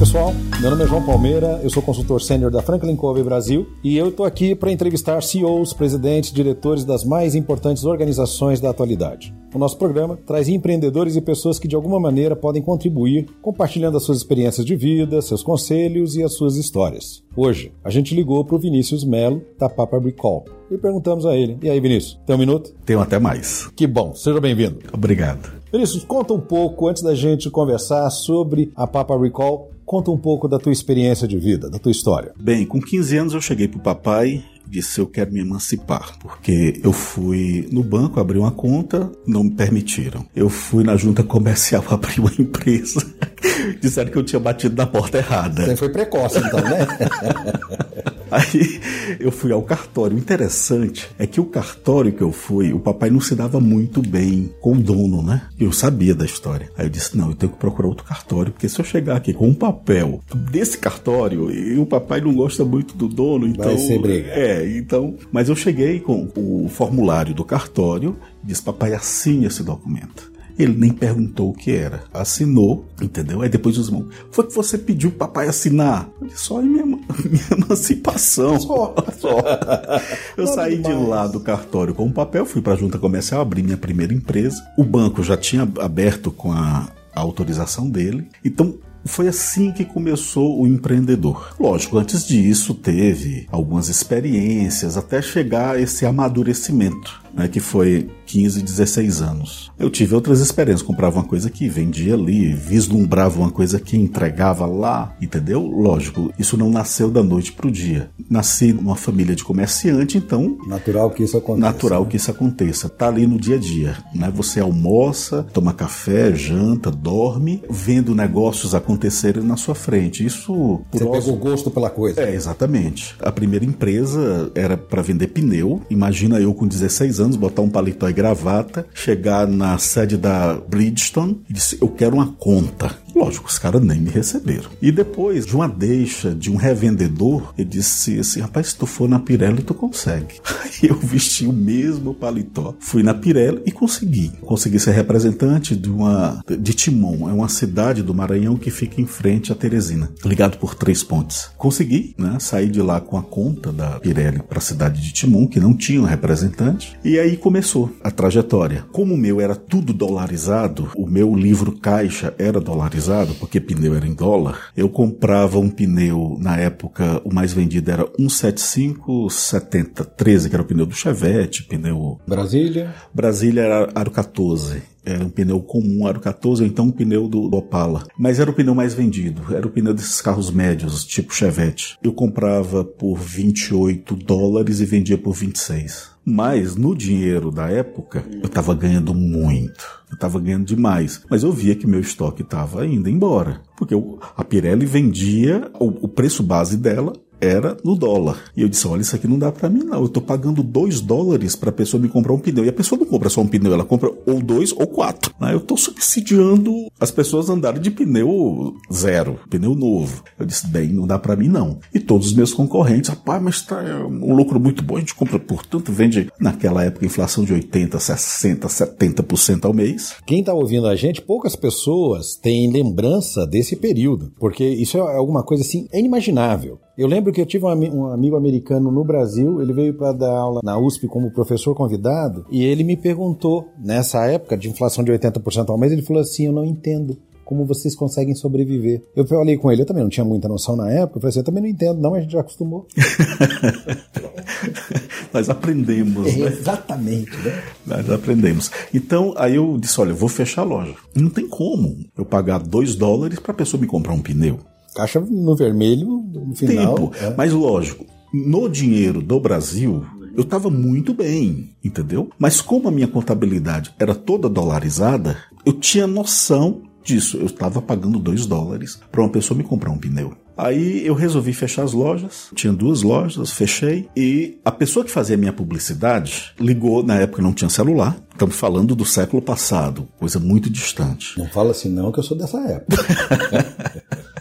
Pessoal, meu nome é João Palmeira, eu sou consultor sênior da Franklin Covey Brasil e eu estou aqui para entrevistar CEOs, presidentes, diretores das mais importantes organizações da atualidade. O nosso programa traz empreendedores e pessoas que de alguma maneira podem contribuir, compartilhando as suas experiências de vida, seus conselhos e as suas histórias. Hoje, a gente ligou para o Vinícius Melo, da Papa Recall, e perguntamos a ele: E aí, Vinícius, tem um minuto? Tenho até mais. Que bom, seja bem-vindo. Obrigado. Vinícius, conta um pouco, antes da gente conversar sobre a Papa Recall, conta um pouco da tua experiência de vida, da tua história. Bem, com 15 anos eu cheguei pro papai disse eu quero me emancipar, porque eu fui no banco abrir uma conta, não me permitiram. Eu fui na junta comercial abrir uma empresa, disseram que eu tinha batido na porta errada. Você foi precoce então, né? Aí eu fui ao cartório. O interessante é que o cartório que eu fui, o papai não se dava muito bem com o dono, né? Eu sabia da história. Aí eu disse: não, eu tenho que procurar outro cartório, porque se eu chegar aqui com um papel desse cartório e o papai não gosta muito do dono, então. Vai ser briga. É, então. Mas eu cheguei com o formulário do cartório e disse: papai, assine esse documento. Ele nem perguntou o que era. Assinou, entendeu? Aí depois os irmãos, foi que você pediu o papai assinar? Eu disse, só em minha, minha emancipação. Só. só. Eu Nada saí de demais. lá do cartório com o papel, fui para a junta comercial, abri minha primeira empresa. O banco já tinha aberto com a, a autorização dele. Então, foi assim que começou o empreendedor. Lógico, antes disso teve algumas experiências até chegar a esse amadurecimento, né, que foi 15, 16 anos. Eu tive outras experiências, comprava uma coisa aqui, vendia ali, vislumbrava uma coisa aqui, entregava lá, entendeu? Lógico, isso não nasceu da noite pro dia. Nasci numa família de comerciante, então Natural que isso aconteça. natural que isso aconteça. Tá ali no dia a dia, né? Você almoça, toma café, janta, dorme, vendo negócios acontecerem na sua frente. Isso por Você osmo- pegou gosto pela coisa. é, exatamente. A primeira empresa era para vender pneu. Imagina eu com 16 anos botar um paletó e gravata, chegar na sede da Bridgestone e disse: Eu quero uma conta. Lógico, os caras nem me receberam. E depois de uma deixa de um revendedor, ele disse assim: Rapaz, se tu for na Pirelli, tu consegue. Aí eu vesti o mesmo paletó, fui na Pirelli e consegui. Consegui ser representante de uma de Timon, é uma cidade do Maranhão que fica em frente a Teresina, ligado por três pontes. Consegui, né? Saí de lá com a conta da Pirelli para a cidade de Timon, que não tinha um representante, e aí começou a trajetória. Como o meu era tudo dolarizado, o meu livro caixa era dolarizado, porque pneu era em dólar, eu comprava um pneu, na época o mais vendido era 17570 13, que era o pneu do Chevette, pneu Brasília, Brasília era aro 14. Era um pneu comum, aro 14, ou então um pneu do, do Opala. Mas era o pneu mais vendido. Era o pneu desses carros médios, tipo Chevette. Eu comprava por 28 dólares e vendia por 26. Mas no dinheiro da época, eu estava ganhando muito. Eu estava ganhando demais. Mas eu via que meu estoque estava indo embora. Porque a Pirelli vendia, o, o preço base dela era no dólar. E eu disse: olha, isso aqui não dá pra mim, não. Eu tô pagando 2 dólares pra pessoa me comprar um pneu. E a pessoa não compra só um pneu, ela compra ou dois ou quatro. Eu tô subsidiando as pessoas andarem de pneu zero, pneu novo. Eu disse: bem, não dá pra mim, não. E todos os meus concorrentes, rapaz, mas tá é um lucro muito bom, a gente compra por tanto, vende naquela época inflação de 80, 60, 70% ao mês. Quem está ouvindo a gente, poucas pessoas têm lembrança desse período, porque isso é alguma coisa assim inimaginável. Eu lembro que eu tive um, um amigo americano no Brasil, ele veio para dar aula na USP como professor convidado, e ele me perguntou, nessa época de inflação de 80% ao mês, ele falou assim: Eu não entendo. Como vocês conseguem sobreviver? Eu falei com ele, eu também não tinha muita noção na época. Eu falei assim: eu também não entendo, não, mas a gente já acostumou. Nós aprendemos, né? Exatamente, né? Nós aprendemos. Então, aí eu disse: olha, eu vou fechar a loja. Não tem como eu pagar 2 dólares para a pessoa me comprar um pneu. Caixa no vermelho no final. Tempo. é. Mas lógico, no dinheiro do Brasil, eu estava muito bem, entendeu? Mas como a minha contabilidade era toda dolarizada, eu tinha noção disso. Eu estava pagando 2 dólares para uma pessoa me comprar um pneu. Aí eu resolvi fechar as lojas. Tinha duas lojas, fechei. E a pessoa que fazia a minha publicidade ligou, na época não tinha celular. Estamos falando do século passado, coisa muito distante. Não fala assim não, que eu sou dessa época.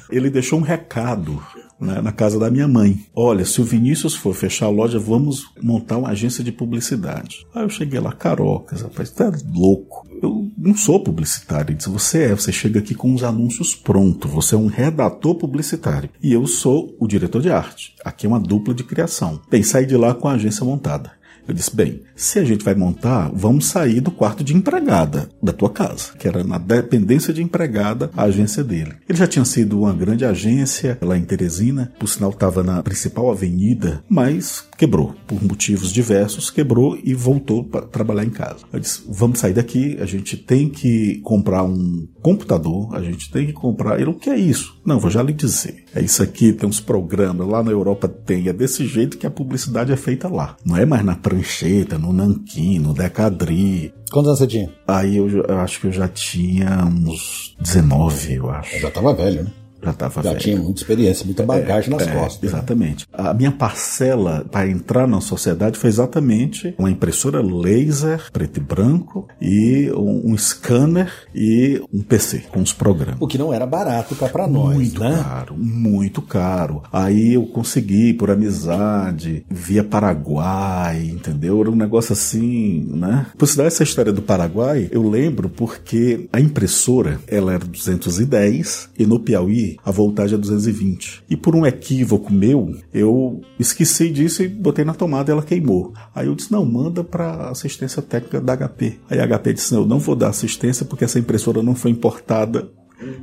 Ele deixou um recado né, na casa da minha mãe. Olha, se o Vinícius for fechar a loja, vamos montar uma agência de publicidade. Aí eu cheguei lá, carocas, rapaz, tá louco. Eu não sou publicitário. Ele disse, você é, você chega aqui com os anúncios prontos, você é um redator publicitário. E eu sou o diretor de arte. Aqui é uma dupla de criação. Bem, saí de lá com a agência montada. Eu disse: bem, se a gente vai montar, vamos sair do quarto de empregada da tua casa, que era na dependência de empregada a agência dele. Ele já tinha sido uma grande agência lá em Teresina, por sinal estava na principal avenida, mas quebrou por motivos diversos, quebrou e voltou para trabalhar em casa. Eu disse: vamos sair daqui, a gente tem que comprar um computador, a gente tem que comprar. Ele, o que é isso? Não, vou já lhe dizer. É isso aqui, tem uns programas, lá na Europa tem, é desse jeito que a publicidade é feita lá. Não é mais na prancheta, no nanquim, no decadri. Quantos anos você tinha? Aí eu, eu acho que eu já tinha uns 19, eu acho. Eu já tava velho, né? Já estava Já velho. tinha muita experiência, muita bagagem nas É, costas. né? Exatamente. A minha parcela para entrar na sociedade foi exatamente uma impressora laser, preto e branco, e um, um scanner e um PC com os programas. O que não era barato cá pra nós, Muito né? caro, muito caro. Aí eu consegui, por amizade, via Paraguai, entendeu? Era um negócio assim, né? Por sinal, essa história do Paraguai, eu lembro porque a impressora, ela era 210 e no Piauí a voltagem é 220. E por um equívoco meu, eu esqueci disso e botei na tomada e ela queimou. Aí eu disse, não, manda para assistência técnica da HP. Aí a HP disse, não, eu não vou dar assistência porque essa impressora não foi importada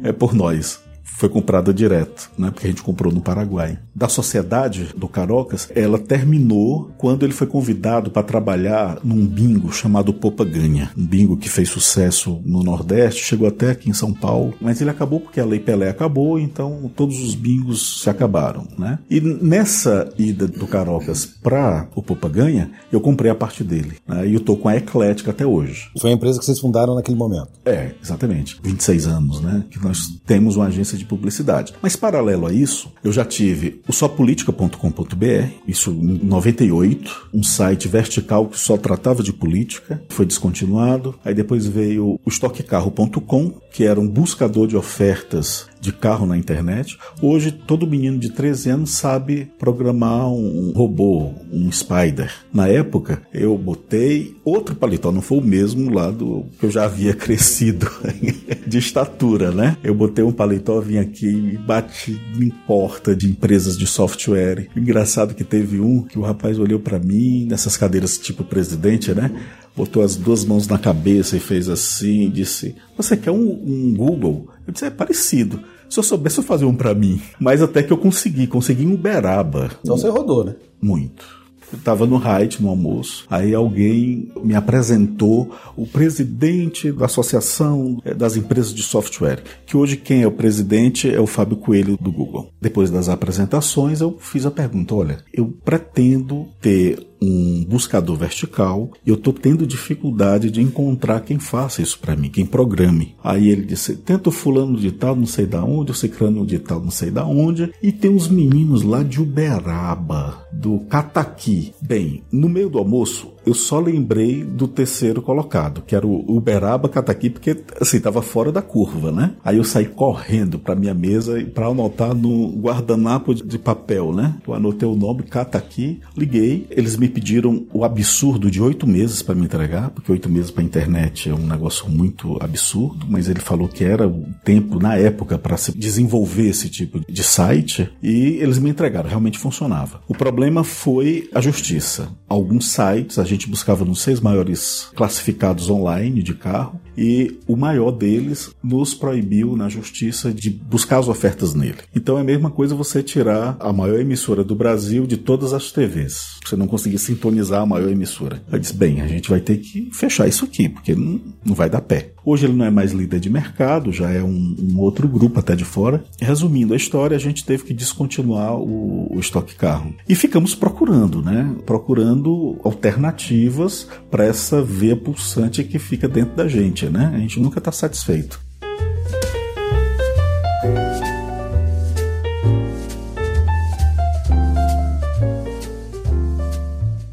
é por nós. Foi comprada direto, né? Porque a gente comprou no Paraguai. Da sociedade do Carocas, ela terminou quando ele foi convidado para trabalhar num bingo chamado Popa Ganha. Um bingo que fez sucesso no Nordeste, chegou até aqui em São Paulo. Mas ele acabou porque a Lei Pelé acabou, então todos os bingos se acabaram, né? E nessa ida do Carocas para o Popa Ganha, eu comprei a parte dele. Né? E eu tô com a Eclética até hoje. Foi a empresa que vocês fundaram naquele momento. É, exatamente. 26 anos, né? Que nós temos uma agência de publicidade. Mas paralelo a isso, eu já tive o sopolitica.com.br, isso em 98, um site vertical que só tratava de política, foi descontinuado. Aí depois veio o estoquecarro.com, que era um buscador de ofertas de carro na internet. Hoje, todo menino de 13 anos sabe programar um robô, um Spider. Na época, eu botei outro paletó, não foi o mesmo lá do que eu já havia crescido de estatura, né? Eu botei um paletó, vim aqui e bati em porta de empresas de software. Engraçado que teve um que o rapaz olhou para mim, nessas cadeiras tipo presidente, né? Botou as duas mãos na cabeça e fez assim, e disse: Você quer um, um Google? Eu disse: É parecido. Se eu soubesse, eu fazia um para mim. Mas até que eu consegui, consegui em Uberaba. Então você rodou, né? Muito. Eu estava no Height, no almoço. Aí alguém me apresentou o presidente da Associação eh, das Empresas de Software, que hoje quem é o presidente é o Fábio Coelho do Google. Depois das apresentações, eu fiz a pergunta: olha, eu pretendo ter um buscador vertical e eu estou tendo dificuldade de encontrar quem faça isso para mim, quem programe. Aí ele disse: tenta o fulano de tal, não sei da onde, o ciclano de tal, não sei da onde, e tem uns meninos lá de Uberaba, do Cataqui. Bem, no meio do almoço, eu só lembrei do terceiro colocado, que era o Uberaba Cataqui, porque assim, tava fora da curva, né? Aí eu saí correndo para minha mesa para anotar no guardanapo de papel, né? Eu anotei o nome Cataqui, liguei, eles me pediram o absurdo de oito meses para me entregar, porque oito meses para internet é um negócio muito absurdo, mas ele falou que era o tempo na época para se desenvolver esse tipo de site e eles me entregaram, realmente funcionava. O problema foi a justiça. Alguns sites a gente buscava nos seis maiores classificados online de carro e o maior deles nos proibiu na justiça de buscar as ofertas nele. Então é a mesma coisa você tirar a maior emissora do Brasil de todas as TVs. Você não conseguir sintonizar a maior emissora. Eu disse, bem, a gente vai ter que fechar isso aqui, porque não, não vai dar pé. Hoje ele não é mais líder de mercado, já é um, um outro grupo até de fora. Resumindo a história, a gente teve que descontinuar o, o estoque carro. E ficamos procurando, né? Procurando alternativas para essa veia pulsante que fica dentro da gente, né? A gente nunca está satisfeito.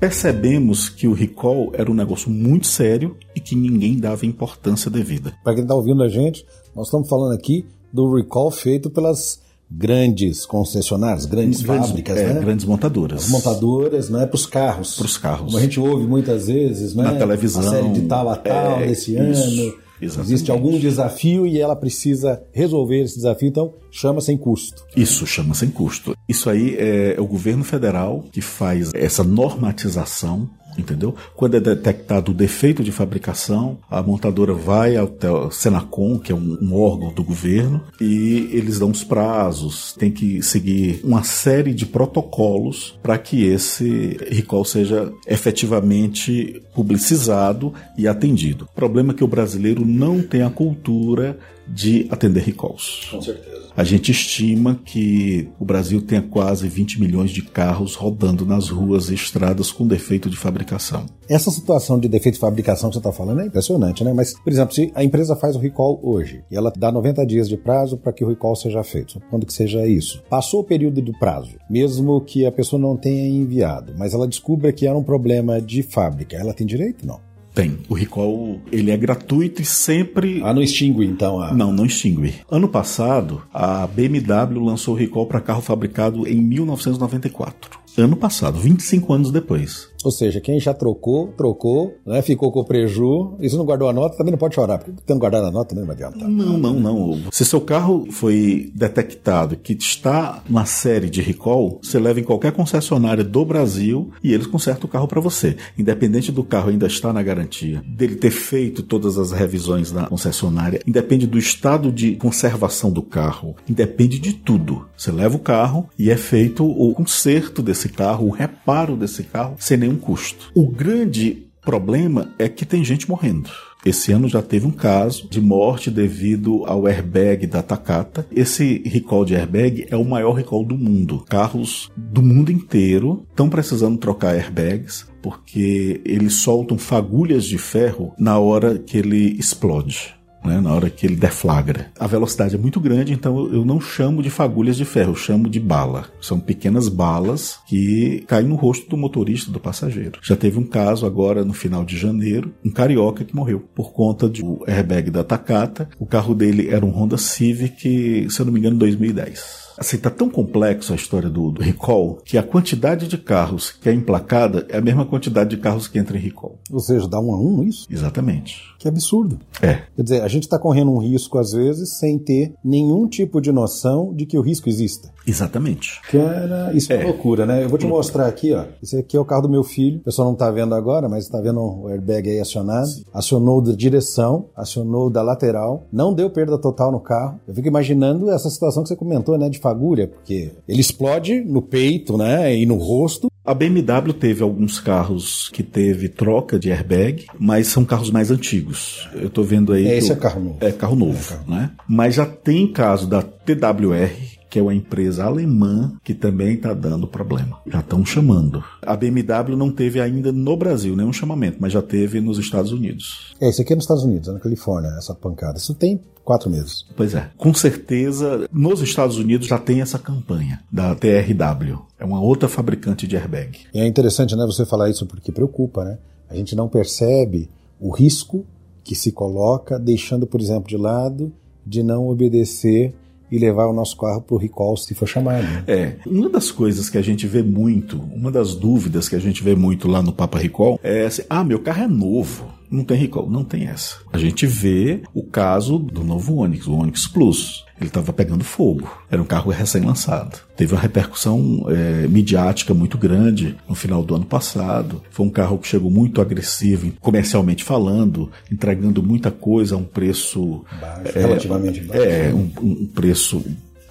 percebemos que o recall era um negócio muito sério e que ninguém dava importância devida. Para quem está ouvindo a gente, nós estamos falando aqui do recall feito pelas grandes concessionárias, grandes, grandes fábricas, é, né? Grandes montadoras. As montadoras, né? Para os carros. Para os carros. Como a gente ouve muitas vezes, né? Na televisão. A série de tal a tal, é, nesse isso, ano. Exatamente. Existe algum desafio e ela precisa resolver esse desafio, então chama sem custo. Isso chama sem custo. Isso aí é o governo federal que faz essa normatização entendeu? Quando é detectado o defeito de fabricação, a montadora vai ao Senacom, que é um, um, órgão do governo, e eles dão os prazos, tem que seguir uma série de protocolos para que esse recall seja efetivamente publicizado e atendido. O problema é que o brasileiro não tem a cultura de atender recalls. Com certeza. A gente estima que o Brasil tenha quase 20 milhões de carros rodando nas ruas e estradas com defeito de fabricação. Essa situação de defeito de fabricação que você está falando é impressionante, né? Mas, por exemplo, se a empresa faz o recall hoje e ela dá 90 dias de prazo para que o recall seja feito, supondo que seja isso. Passou o período do prazo, mesmo que a pessoa não tenha enviado, mas ela descubra que era um problema de fábrica, ela tem direito? Não. Tem. O recall, ele é gratuito e sempre... Ah, não extingue então? A... Não, não extingue. Ano passado, a BMW lançou o recall para carro fabricado em 1994. Ano passado, 25 anos depois. Ou seja, quem já trocou, trocou, né, ficou com o preju, e se não guardou a nota, também não pode chorar, porque tendo guardado a nota também não vai adiantar. Não, não, não. Se seu carro foi detectado que está na série de recall, você leva em qualquer concessionária do Brasil e eles consertam o carro para você. Independente do carro ainda estar na garantia, dele ter feito todas as revisões na concessionária, independe do estado de conservação do carro, independe de tudo. Você leva o carro e é feito o conserto desse carro, o reparo desse carro, sem nenhum custo. O grande problema é que tem gente morrendo. Esse ano já teve um caso de morte devido ao airbag da Takata. Esse recall de airbag é o maior recall do mundo. Carros do mundo inteiro estão precisando trocar airbags porque eles soltam fagulhas de ferro na hora que ele explode né, na hora que ele deflagra. A velocidade é muito grande, então eu não chamo de fagulhas de ferro, eu chamo de bala. São pequenas balas que caem no rosto do motorista, do passageiro. Já teve um caso agora no final de janeiro, um carioca que morreu por conta do airbag da Takata. O carro dele era um Honda Civic, se eu não me engano, 2010. Assim, tá tão complexo a história do, do, recall que a quantidade de carros que é emplacada é a mesma quantidade de carros que entra em recall. Ou seja, dá um a um isso? Exatamente. Que absurdo. É. Quer dizer, a gente está correndo um risco, às vezes, sem ter nenhum tipo de noção de que o risco exista. Exatamente. Cara, isso é, é loucura, né? Eu vou te mostrar aqui, ó. Esse aqui é o carro do meu filho. O pessoal não tá vendo agora, mas tá vendo o airbag aí acionado. Sim. Acionou da direção, acionou da lateral. Não deu perda total no carro. Eu fico imaginando essa situação que você comentou, né? De fagulha, porque ele explode no peito, né? E no rosto. A BMW teve alguns carros que teve troca de airbag, mas são carros mais antigos. Eu tô vendo aí. É, esse é carro novo. É carro novo, é carro. né? Mas já tem caso da TWR, que é uma empresa alemã que também está dando problema. Já estão chamando. A BMW não teve ainda no Brasil nenhum chamamento, mas já teve nos Estados Unidos. É, isso aqui é nos Estados Unidos, é na Califórnia, essa pancada. Isso tem quatro meses. Pois é. Com certeza, nos Estados Unidos já tem essa campanha da TRW. É uma outra fabricante de airbag. E é interessante, né, você falar isso porque preocupa, né? A gente não percebe o risco que se coloca deixando, por exemplo, de lado de não obedecer e levar o nosso carro para o recall se for chamado. É, uma das coisas que a gente vê muito, uma das dúvidas que a gente vê muito lá no Papa Recall é assim, ah, meu carro é novo, não tem recall. Não tem essa. A gente vê o caso do novo Onix, o Onix Plus. Ele estava pegando fogo. Era um carro recém-lançado. Teve uma repercussão é, midiática muito grande no final do ano passado. Foi um carro que chegou muito agressivo, comercialmente falando, entregando muita coisa a um preço. Baixo, é, relativamente baixo. É, um, um preço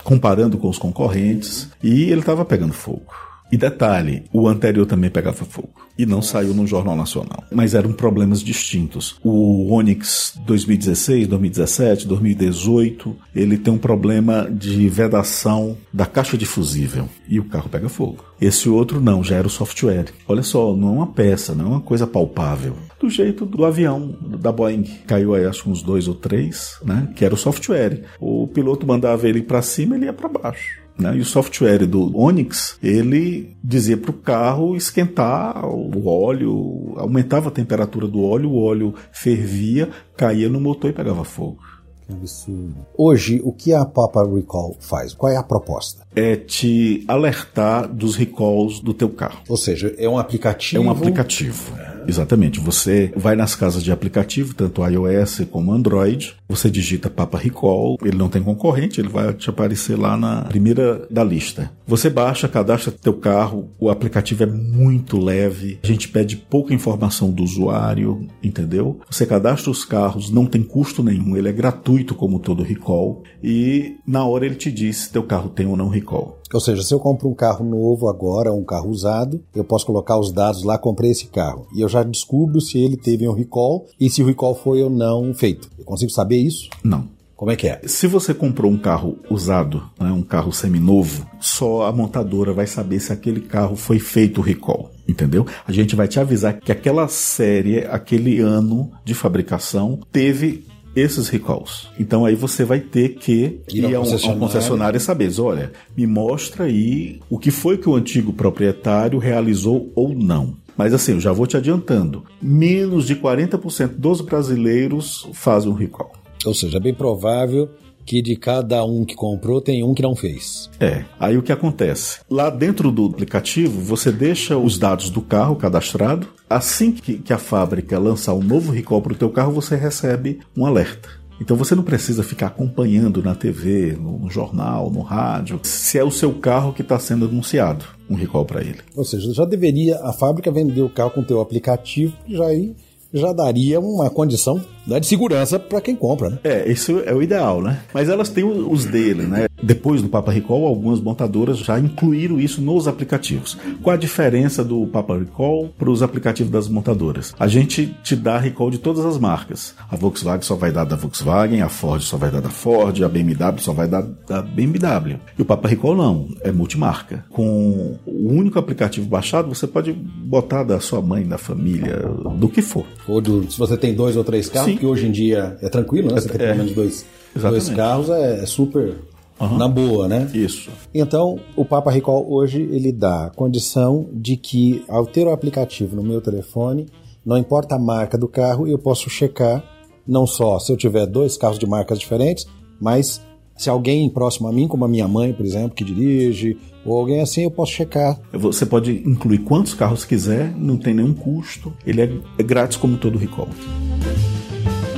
comparando com os concorrentes. E ele estava pegando fogo. E detalhe, o anterior também pegava fogo e não saiu no Jornal Nacional. Mas eram problemas distintos. O Onix 2016, 2017, 2018, ele tem um problema de vedação da caixa de fusível e o carro pega fogo. Esse outro não, já era o software. Olha só, não é uma peça, não é uma coisa palpável. Do jeito do avião da Boeing, caiu aí acho que uns dois ou três, né? Que era o software. O piloto mandava ele para cima, ele ia para baixo. Né? E o software do Onix, ele dizia para o carro esquentar o óleo, aumentava a temperatura do óleo, o óleo fervia, caía no motor e pegava fogo. Que absurdo. Hoje, o que a Papa Recall faz? Qual é a proposta? É te alertar dos recalls do teu carro. Ou seja, é um aplicativo. É um aplicativo. Exatamente. Você vai nas casas de aplicativo, tanto iOS como Android, você digita Papa Recall, ele não tem concorrente, ele vai te aparecer lá na primeira da lista. Você baixa, cadastra teu carro, o aplicativo é muito leve, a gente pede pouca informação do usuário, entendeu? Você cadastra os carros, não tem custo nenhum, ele é gratuito como todo recall e na hora ele te diz se teu carro tem ou não recall. Ou seja, se eu compro um carro novo agora, um carro usado, eu posso colocar os dados lá, comprei esse carro. E eu já descubro se ele teve um recall e se o recall foi ou não feito. Eu consigo saber isso? Não. Como é que é? Se você comprou um carro usado, né, um carro seminovo, só a montadora vai saber se aquele carro foi feito o recall. Entendeu? A gente vai te avisar que aquela série, aquele ano de fabricação, teve esses recalls. Então aí você vai ter que ir, ir a um concessionário. a um concessionário e saber, olha, me mostra aí o que foi que o antigo proprietário realizou ou não. Mas assim, eu já vou te adiantando, menos de 40% dos brasileiros fazem um recall. Ou seja, é bem provável que de cada um que comprou tem um que não fez. É. Aí o que acontece? Lá dentro do aplicativo, você deixa os dados do carro cadastrado. Assim que, que a fábrica lançar um novo recall para o teu carro, você recebe um alerta. Então você não precisa ficar acompanhando na TV, no, jornal, no rádio, se é o seu carro que está sendo anunciado um recall para ele. Ou seja, já deveria a fábrica vender o carro com o teu aplicativo, já aí já daria uma condição né, de segurança para quem compra, né? É, isso é o ideal, né? Mas elas têm os dele, né? Depois do Papa Recall, algumas montadoras já incluíram isso nos aplicativos. Qual a diferença do Papa Recall para os aplicativos das montadoras? A gente te dá recall de todas as marcas. A Volkswagen só vai dar da Volkswagen, a Ford só vai dar da Ford, a BMW só vai dar da BMW. E o Papa Recall não, é multimarca. Com o único aplicativo baixado, você pode botar da sua mãe, da família, do que for. Ou do, se você tem dois ou três carros, Sim. que hoje em dia é tranquilo, né? Você tem pelo menos dois, dois carros, é, é super Uhum. na boa, né? Isso. Então, o Papa Recall hoje ele dá a condição de que ao ter o aplicativo no meu telefone, não importa a marca do carro, eu posso checar não só se eu tiver dois carros de marcas diferentes, mas se alguém próximo a mim, como a minha mãe, por exemplo, que dirige, ou alguém assim, eu posso checar. Você pode incluir quantos carros quiser, não tem nenhum custo, ele é, é grátis como todo recall.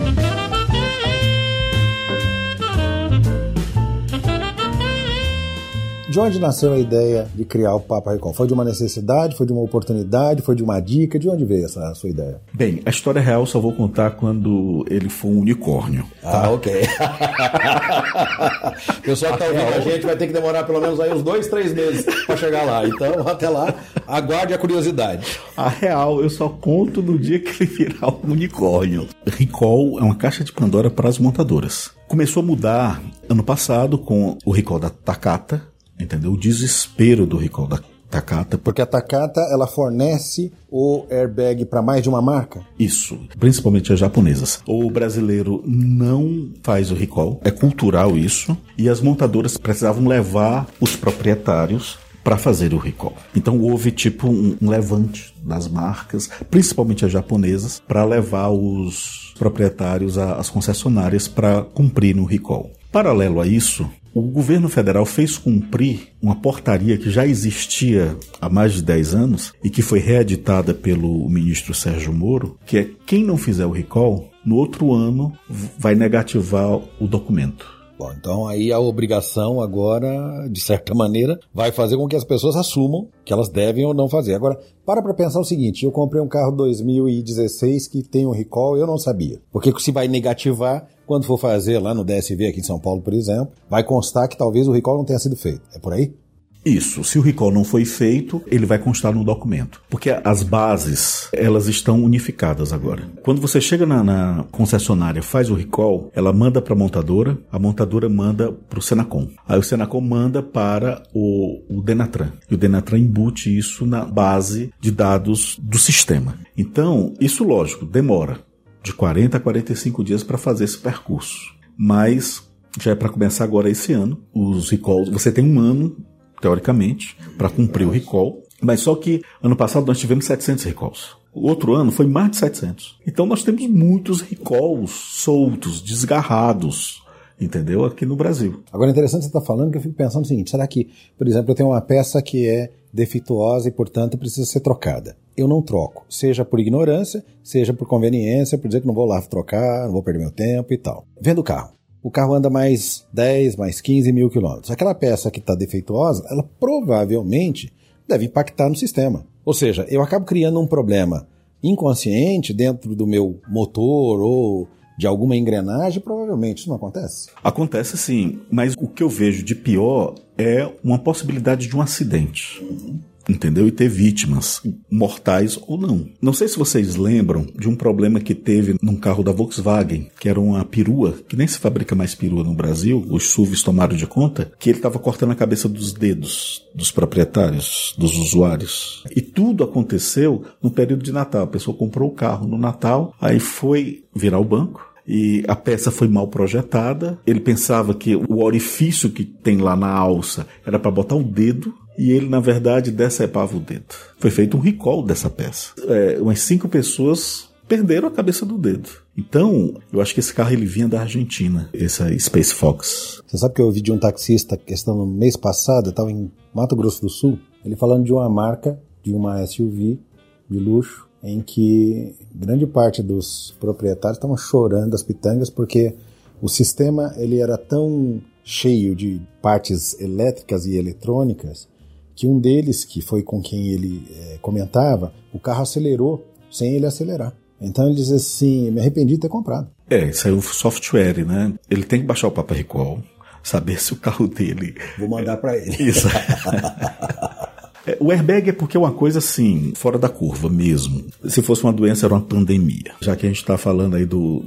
Thank you. De onde nasceu a ideia de criar o Papa Recall? Foi de uma necessidade, foi de uma oportunidade, foi de uma dica? De onde veio essa sua ideia? Bem, a história real só vou contar quando ele for um unicórnio. Tá? Ah, ok. o pessoal que está ouvindo a gente vai ter que demorar pelo menos aí uns dois, três meses para chegar lá. Então, até lá, aguarde a curiosidade. A real eu só conto no dia que ele virar um unicórnio. Recall é uma caixa de Pandora para as montadoras. Começou a mudar ano passado com o recall da Takata, entendeu? O desespero do recall da Takata. Porque a Takata ela fornece o airbag para mais de uma marca? Isso, principalmente as japonesas. O brasileiro não faz o recall, é cultural isso, e as montadoras precisavam levar os proprietários para fazer o recall. Então houve tipo um, um levante das marcas, principalmente as japonesas, para levar os proprietários às concessionárias para cumprir no recall. Paralelo a isso, o governo federal fez cumprir uma portaria que já existia há mais de 10 anos e que foi reeditada pelo ministro Sérgio Moro, que é quem não fizer o recall, no outro ano vai negativar o documento. Bom, então aí a obrigação agora, de certa maneira, vai fazer com que as pessoas assumam que elas devem ou não fazer. Agora, para para pensar o seguinte, eu comprei um carro 2016 que tem um recall, eu não sabia. Porque se vai negativar, quando for fazer lá no DSV aqui em São Paulo, por exemplo, vai constar que talvez o recall não tenha sido feito. É por aí? Isso. Se o recall não foi feito, ele vai constar no documento. Porque as bases, elas estão unificadas agora. Quando você chega na, na concessionária, faz o recall, ela manda para a montadora, a montadora manda para o Senacom. Aí o Senacom manda para o, o Denatran. E o Denatran embute isso na base de dados do sistema. Então, isso lógico, demora de 40 a 45 dias para fazer esse percurso. Mas já é para começar agora esse ano. Os recalls, você tem um ano, teoricamente, para cumprir o recall. Mas só que ano passado nós tivemos 700 recalls. O outro ano foi mais de 700. Então nós temos muitos recalls soltos, desgarrados, entendeu? Aqui no Brasil. Agora interessante você estar tá falando que eu fico pensando o seguinte: será que, por exemplo, eu tenho uma peça que é defeituosa e, portanto, precisa ser trocada? Eu não troco, seja por ignorância, seja por conveniência, por dizer que não vou lá trocar, não vou perder meu tempo e tal. Vendo o carro. O carro anda mais 10, mais 15 mil quilômetros. Aquela peça que está defeituosa, ela provavelmente deve impactar no sistema. Ou seja, eu acabo criando um problema inconsciente dentro do meu motor ou de alguma engrenagem, provavelmente isso não acontece. Acontece sim, mas o que eu vejo de pior é uma possibilidade de um acidente. Uhum entendeu? E ter vítimas, mortais ou não. Não sei se vocês lembram de um problema que teve num carro da Volkswagen, que era uma perua, que nem se fabrica mais perua no Brasil, os SUVs tomaram de conta, que ele estava cortando a cabeça dos dedos dos proprietários, dos usuários. E tudo aconteceu no período de Natal. A pessoa comprou o carro no Natal, aí foi virar o banco, e a peça foi mal projetada. Ele pensava que o orifício que tem lá na alça era para botar o dedo e ele, na verdade, decepava o dedo. Foi feito um recall dessa peça. É, umas cinco pessoas perderam a cabeça do dedo. Então, eu acho que esse carro ele vinha da Argentina, essa Space Fox. Você sabe que eu ouvi de um taxista questão no mês passado, estava em Mato Grosso do Sul, ele falando de uma marca de uma SUV de luxo em que grande parte dos proprietários estavam chorando as pitangas porque o sistema ele era tão cheio de partes elétricas e eletrônicas que um deles, que foi com quem ele é, comentava, o carro acelerou sem ele acelerar. Então ele diz assim: me arrependi de ter comprado. É, isso aí é o software, né? Ele tem que baixar o Papa Recall, saber se o carro dele. Vou mandar para ele. Isso. É, o airbag é porque é uma coisa assim, fora da curva mesmo. Se fosse uma doença, era uma pandemia. Já que a gente está falando aí do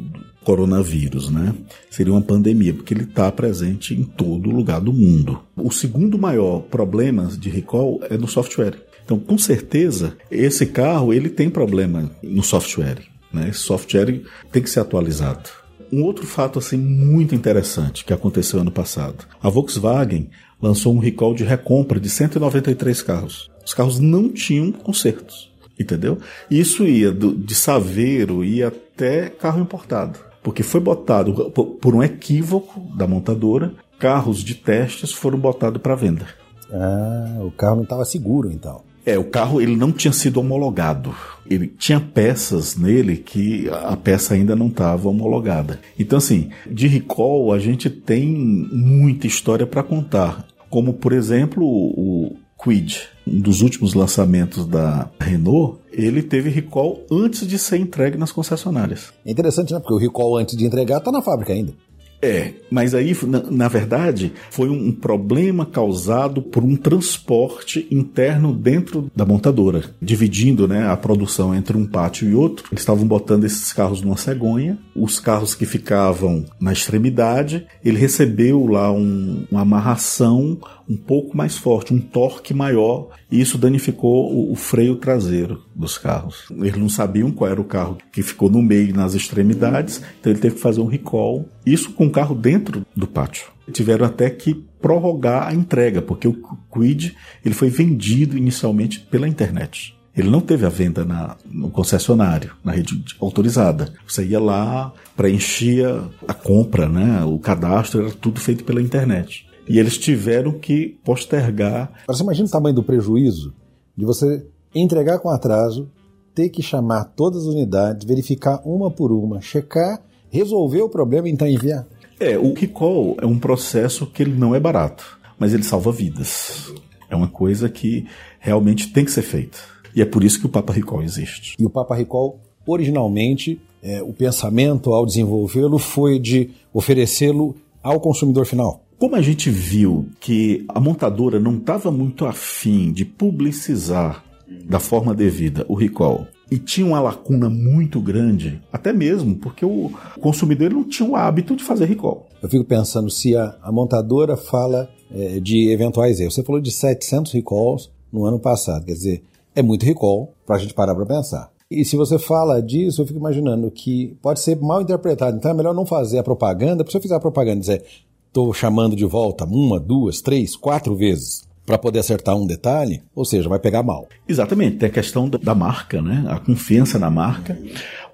coronavírus, né? Seria uma pandemia, porque ele está presente em todo lugar do mundo. O segundo maior problema de recall é no software. Então, com certeza, esse carro ele tem problema no software. Né? Esse software tem que ser atualizado. Um outro fato assim muito interessante que aconteceu ano passado. A Volkswagen lançou um recall de recompra de 193 carros. Os carros não tinham consertos, entendeu? Isso ia do, de Saveiro ia até carro importado, porque foi botado por um equívoco da montadora, carros de testes foram botados para venda. Ah, o carro não estava seguro então. É, o carro ele não tinha sido homologado. Ele tinha peças nele que a peça ainda não estava homologada. Então, assim, de recall a gente tem muita história para contar. Como, por exemplo, o Quid, um dos últimos lançamentos da Renault, ele teve recall antes de ser entregue nas concessionárias. É interessante, né? Porque o recall antes de entregar está na fábrica ainda. É, mas aí, na, na, verdade, foi um problema causado por um transporte interno dentro da montadora, dividindo né, a produção entre um pátio e outro. Eles estavam botando esses carros numa cegonha, os carros que ficavam na extremidade, ele recebeu lá um, uma amarração um pouco mais forte, um torque maior, e isso danificou o, o, freio traseiro dos carros. Eles não sabiam qual era o carro que ficou no meio, nas extremidades, então ele teve que fazer um recall, isso com o carro dentro do pátio. Tiveram até que prorrogar a entrega, porque o Quid ele foi vendido inicialmente pela internet. Ele não teve a venda na, no concessionário, na rede autorizada. Você ia lá, preenchia a compra, né? o cadastro, era tudo feito pela internet. E eles tiveram que postergar. Você imagina o tamanho do prejuízo de você entregar com atraso, ter que chamar todas as unidades, verificar uma por uma, checar, resolver o problema e então enviar? É, o recall é um processo que ele não é barato, mas ele salva vidas. É uma coisa que realmente tem que ser feita. E é por isso que o Papa Recall existe. E o Papa Recall, originalmente, é, o pensamento ao desenvolvê-lo foi de oferecê-lo ao consumidor final. Como a gente viu que a montadora não estava muito afim de publicizar da forma devida o recall e tinha uma lacuna muito grande, até mesmo porque o consumidor não tinha o hábito de fazer recall. Eu fico pensando se a, a montadora fala é, de eventuais erros. Você falou de 700 recalls no ano passado, quer dizer, é muito recall para a gente parar para pensar. E se você fala disso, eu fico imaginando que pode ser mal interpretado. Então é melhor não fazer a propaganda, porque se eu fizer a propaganda e dizer estou chamando de volta uma, duas, três, quatro vezes para poder acertar um detalhe, ou seja, vai pegar mal. Exatamente, tem a questão da marca, né? A confiança na marca,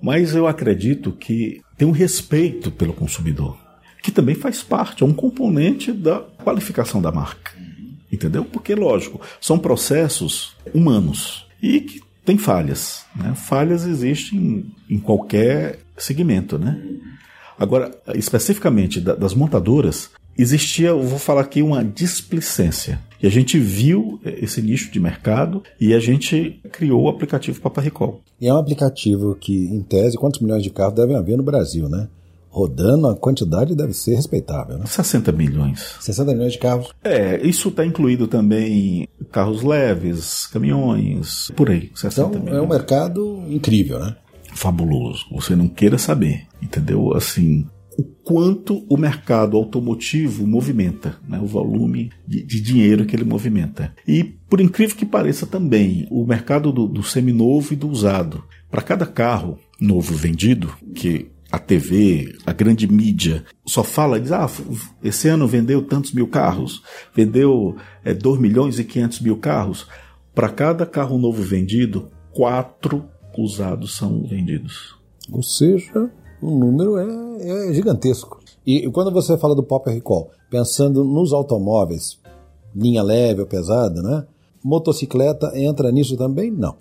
mas eu acredito que tem um respeito pelo consumidor, que também faz parte, é um componente da qualificação da marca. Entendeu? Porque, lógico, são processos humanos e que tem falhas. Né? Falhas existem em qualquer segmento, né? Agora, especificamente das montadoras, existia, eu vou falar aqui, uma displicência. E a gente viu esse nicho de mercado e a gente criou o aplicativo Papa Recall. E é um aplicativo que, em tese, quantos milhões de carros devem haver no Brasil, né? Rodando, a quantidade deve ser respeitável, né? 60 milhões. 60 milhões de carros. É, isso está incluído também carros leves, caminhões, por aí. 60 então, milhões. é um mercado incrível, né? Fabuloso. Você não queira saber, entendeu? Assim, o quanto o mercado automotivo movimenta, né, o volume de, de, dinheiro que ele movimenta. E, por incrível que pareça também, o mercado do, do seminovo e do usado. Para cada carro novo vendido, que a TV, a grande mídia, só fala, diz, ah, esse ano vendeu tantos mil carros, vendeu é, 2 milhões e 500 mil carros. Para cada carro novo vendido, quatro usados são vendidos. Ou seja, o número é, é gigantesco. E, quando você fala do Pop Recall, pensando nos automóveis, linha leve ou pesada, né? Motocicleta entra nisso também? Não.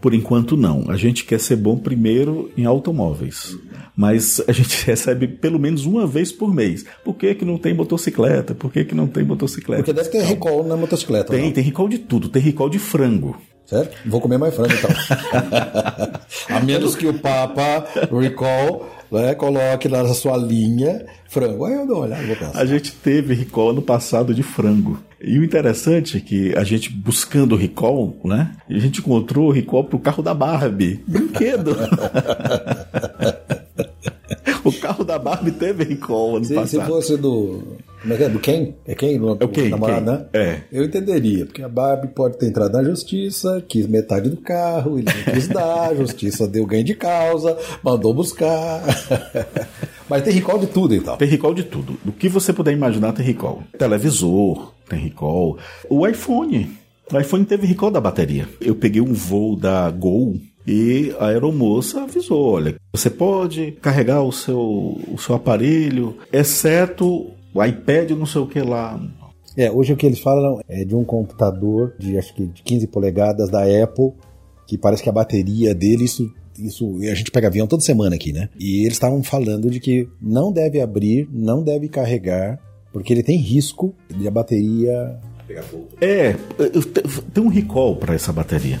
Por enquanto, não. A gente quer ser bom primeiro em automóveis. Mas a gente recebe pelo menos uma vez por mês. Por que, que não tem motocicleta? Por que, que não tem motocicleta? Porque deve ter recall na motocicleta. Tem, não? tem recall de tudo. Tem recall de frango. Certo? Vou comer mais frango então. a menos que o Papa Recall né, coloque na sua linha frango. Aí eu dou uma olhada, vou pensar. A gente teve recall ano passado de frango. E o interessante é que a gente buscando o recall, né? A gente encontrou o recall pro carro da Barbie. Brinquedo. o carro da Barbie teve recall ano se, passado. Se fosse do. Como é que é? Do Ken? É Ken? No, é o Ken, namorado, Ken. né? É. Eu entenderia, porque a Barbie pode ter entrado na justiça, quis metade do carro, ele não quis dar, a justiça deu ganho de causa, mandou buscar. Mas tem recall de tudo então. Tem recall de tudo. Do que você puder imaginar tem recall. Televisor tem recall. O iPhone. O iPhone teve recall da bateria. Eu peguei um voo da Gol e a aeromoça avisou: olha, você pode carregar o seu, o seu aparelho, exceto o iPad, não sei o que lá. É, hoje o que eles falam é de um computador de acho que de 15 polegadas da Apple, que parece que a bateria dele, isso, isso a gente pega avião toda semana aqui, né? E eles estavam falando de que não deve abrir, não deve carregar, porque ele tem risco de a bateria pegar fogo. É, tem um recall para essa bateria.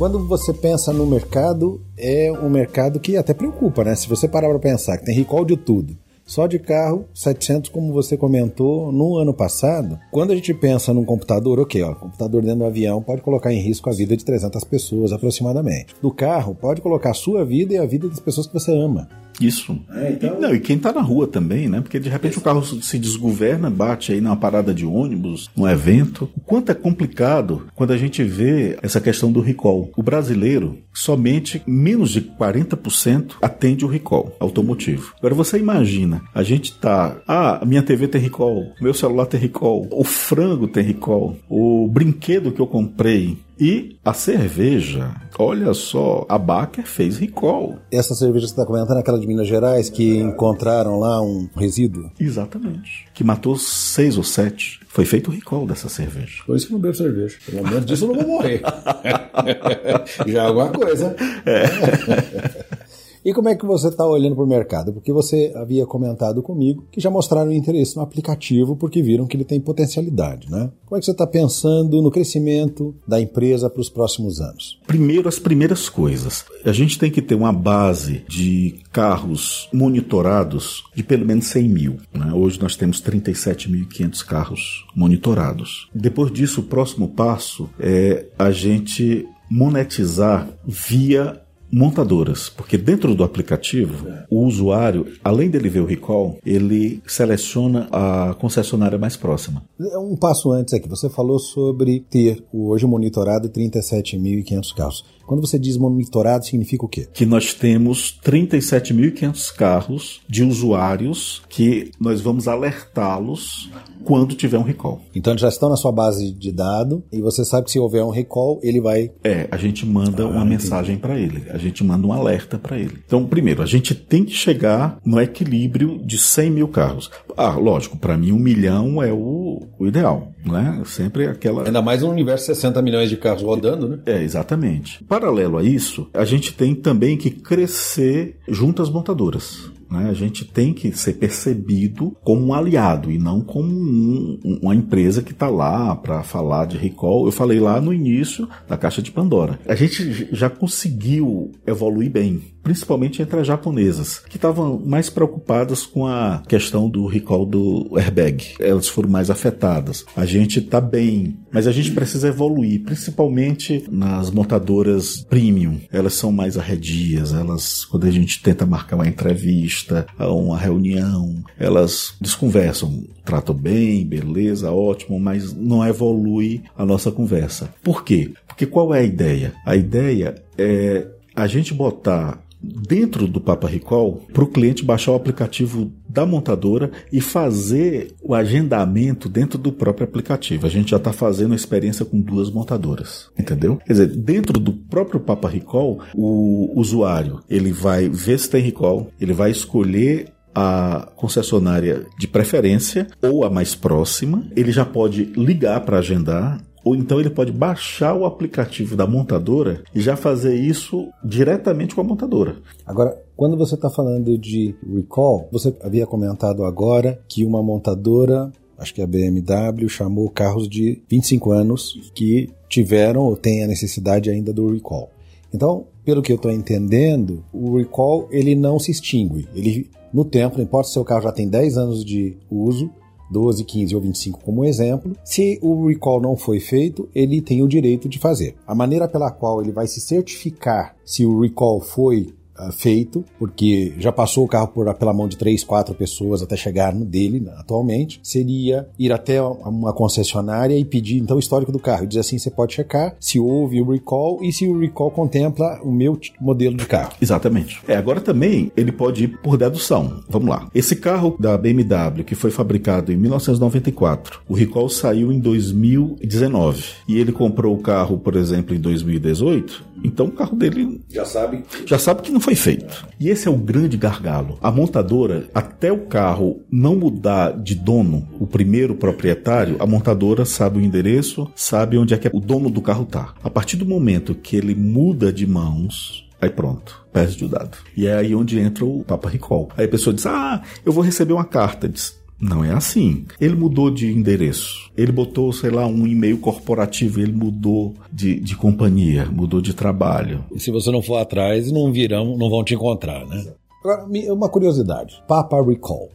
Quando você pensa no mercado, é um mercado que até preocupa, né? Se você parar para pensar que tem recall de tudo, só de carro, 700, como você comentou, no ano passado. Quando a gente pensa num computador, ok, ó, computador dentro do avião pode colocar em risco a vida de 300 pessoas aproximadamente. Do carro, pode colocar a sua vida e a vida das pessoas que você ama. Isso. É, então... e, não, e quem está na rua também, né? Porque de repente Exato. o carro se desgoverna, bate aí numa parada de ônibus, num evento. O quanto é complicado quando a gente vê essa questão do recall. O brasileiro, somente menos de 40% atende o recall automotivo. Agora você imagina, a gente tá, ah, a minha TV tem recall, meu celular tem recall, o frango tem recall, o brinquedo que eu comprei e a cerveja, olha só, a Baker fez recall. Essa cerveja que você está comentando é aquela de Minas Gerais que encontraram lá um resíduo? Exatamente. Que matou seis ou sete. Foi feito o recall dessa cerveja. Por isso que eu não bebo cerveja. Pelo menos disso eu não vou morrer. Já é alguma coisa. É. E como é que você está olhando para o mercado? Porque você havia comentado comigo que já mostraram interesse no aplicativo porque viram que ele tem potencialidade, né? Como é que você está pensando no crescimento da empresa para os próximos anos? Primeiro, as primeiras coisas. A gente tem que ter uma base de carros monitorados de pelo menos 100 mil. Né? Hoje nós temos 37.500 carros monitorados. Depois disso, o próximo passo é a gente monetizar via montadoras, porque dentro do aplicativo, o usuário, além dele ver o recall, ele seleciona a concessionária mais próxima. É Um passo antes aqui, você falou sobre ter hoje monitorado 37.500 carros. Quando você diz monitorado, significa o quê? Que nós temos 37.500 carros de usuários que nós vamos alertá-los quando tiver um recall. Então eles já estão na sua base de dados e você sabe que se houver um recall, ele vai. É, a gente manda uma mensagem para ele, a gente manda um alerta para ele. Então, primeiro, a gente tem que chegar no equilíbrio de 100 mil carros. Ah, lógico, para mim um milhão é o, o ideal, né? Sempre aquela. Ainda mais um universo de 60 milhões de carros rodando, né? É, exatamente. Paralelo a isso, a gente tem também que crescer junto às montadoras. Né? A gente tem que ser percebido como um aliado e não como um- uma empresa que está lá para falar de recall. Eu falei lá no início da caixa de Pandora. A gente já conseguiu evoluir bem, principalmente entre as japonesas, que estavam mais preocupadas com a questão do recall do airbag. Elas foram mais afetadas. A gente está bem, mas a gente precisa evoluir, principalmente nas montadoras premium. Elas são mais arredias, elas, quando a gente tenta marcar uma entrevista, uma reunião, elas desconversam, tratam bem, beleza, ótimo, mas não evolui a nossa conversa. Por quê? Porque qual é a ideia? A ideia é a gente botar dentro do Papa Recall para o cliente baixar o aplicativo da montadora e fazer o agendamento dentro do próprio aplicativo. A gente já está fazendo a experiência com duas montadoras, entendeu? Quer dizer, dentro do próprio Papa Recall, o usuário ele vai ver se tem recall, ele vai escolher a concessionária de preferência ou a mais próxima, ele já pode ligar para agendar ou então ele pode baixar o aplicativo da montadora e já fazer isso diretamente com a montadora. Agora, quando você está falando de recall, você havia comentado agora que uma montadora, acho que a BMW, chamou carros de 25 anos que tiveram ou têm a necessidade ainda do recall. Então, pelo que eu estou entendendo, o recall ele não se extingue. Ele, no tempo, não importa se seu carro já tem 10 anos de uso, 12, 15 ou 25 como exemplo. Se o recall não foi feito, ele tem o direito de fazer. A maneira pela qual ele vai se certificar se o recall foi feito, porque já passou o carro por, pela mão de três, quatro pessoas até chegar no dele né, atualmente, seria ir até uma concessionária e pedir então o histórico do carro. E dizer assim, você pode checar se houve o recall e se o recall contempla o meu modelo de carro. Exatamente. É, agora também ele pode ir por dedução. Vamos lá. Esse carro da BMW que foi fabricado em 1994, o recall saiu em 2019 e ele comprou o carro, por exemplo, em 2018, então o carro dele já sabe já sabe que não foi feito. E esse é o grande gargalo. A montadora, até o carro não mudar de dono, o primeiro proprietário, a montadora sabe o endereço, sabe onde é que o dono do carro tá. A partir do momento que ele muda de mãos, Aí pronto, perde o dado. E é aí onde entra o Papa Recall. Aí a pessoa diz: Ah, eu vou receber uma carta. Diz, não é assim. Ele mudou de endereço. Ele botou, sei lá, um e-mail corporativo. Ele mudou de, de companhia, mudou de trabalho. E se você não for atrás, não virão, não vão te encontrar, né? Agora, uma curiosidade: Papa Recall.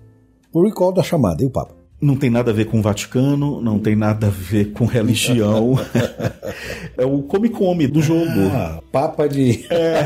O recall da chamada, e o Papa? Não tem nada a ver com o Vaticano, não tem nada a ver com religião. é o come-come do jogo. Ah, papa de. É,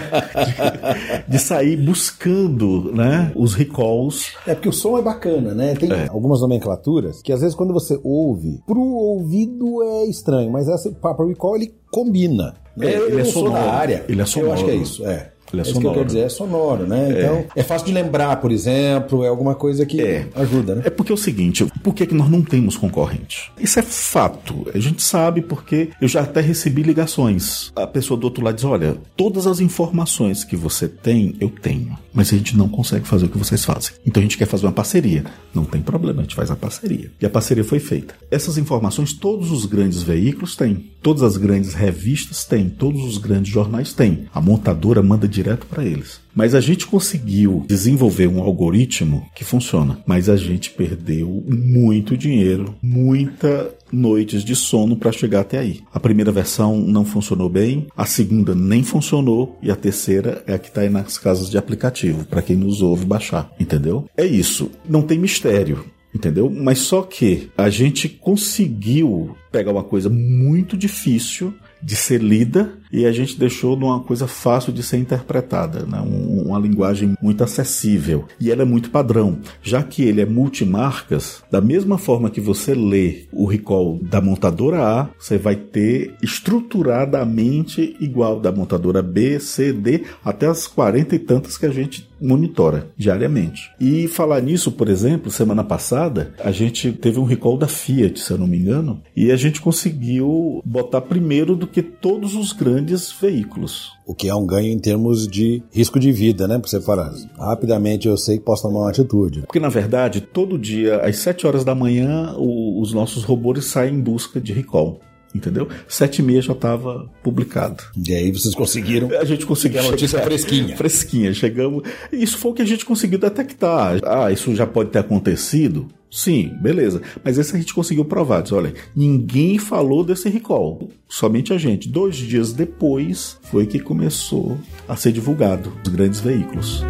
de, de, sair buscando né, os recalls. É porque o som é bacana, né? Tem é. algumas nomenclaturas que às vezes quando você ouve, pro ouvido é estranho, mas essa Papa Recall ele combina. Né? É, ele eu é sonoro. da área. Ele é sonoro. Eu acho que é isso, é. Ele é, é isso que eu quero dizer, é sonoro, né? É. Então, é fácil de lembrar, por exemplo, é alguma coisa que é. ajuda, né? É porque é o seguinte, por que, que nós não temos concorrente? Isso é fato. A gente sabe porque eu já até recebi ligações. A pessoa do outro lado diz, olha, todas as informações que você tem, eu tenho. Mas a gente não consegue fazer o que vocês fazem. Então a gente quer fazer uma parceria. Não tem problema, a gente faz a parceria. E a parceria foi feita. Essas informações todos os grandes veículos têm. Todas as grandes revistas têm. Todos os grandes jornais têm. A montadora manda direto para eles. Mas a gente conseguiu desenvolver um algoritmo que funciona. Mas a gente perdeu muito dinheiro, muita noites de sono para chegar até aí. A primeira versão não funcionou bem, a segunda nem funcionou e a terceira é a que está aí nas casas de aplicativo para quem nos ouve baixar, entendeu? É isso. Não tem mistério entendeu? Mas só que a gente conseguiu pegar uma coisa muito difícil de ser lida e a gente deixou numa coisa fácil de ser interpretada, né? Um, uma linguagem muito acessível. E ela é muito padrão, já que ele é multimarcas, da mesma forma que você lê o recall da montadora A, você vai ter estruturadamente igual da montadora B, C, D, até as 40 e tantas que a gente monitora diariamente. E falar nisso, por exemplo, semana passada, a gente teve um recall da Fiat, se eu não me engano, e a gente conseguiu botar primeiro do que todos os grandes veículos. O que é um ganho em termos de risco de vida, né? Porque você fala, rapidamente eu sei que posso tomar uma atitude. Porque, na verdade, todo dia, às 7 horas da manhã, o, os nossos robôs saem em busca de recall entendeu? Sete e meia já estava publicado. E aí vocês conseguiram? A gente conseguiu. A notícia fresquinha. Fresquinha. Chegamos. Isso foi o que a gente conseguiu detectar. Ah, isso já pode ter acontecido? Sim, beleza. Mas esse a gente conseguiu provar. Diz, olha, ninguém falou desse recall. Somente a gente. Dois dias depois foi que começou a ser divulgado os grandes veículos.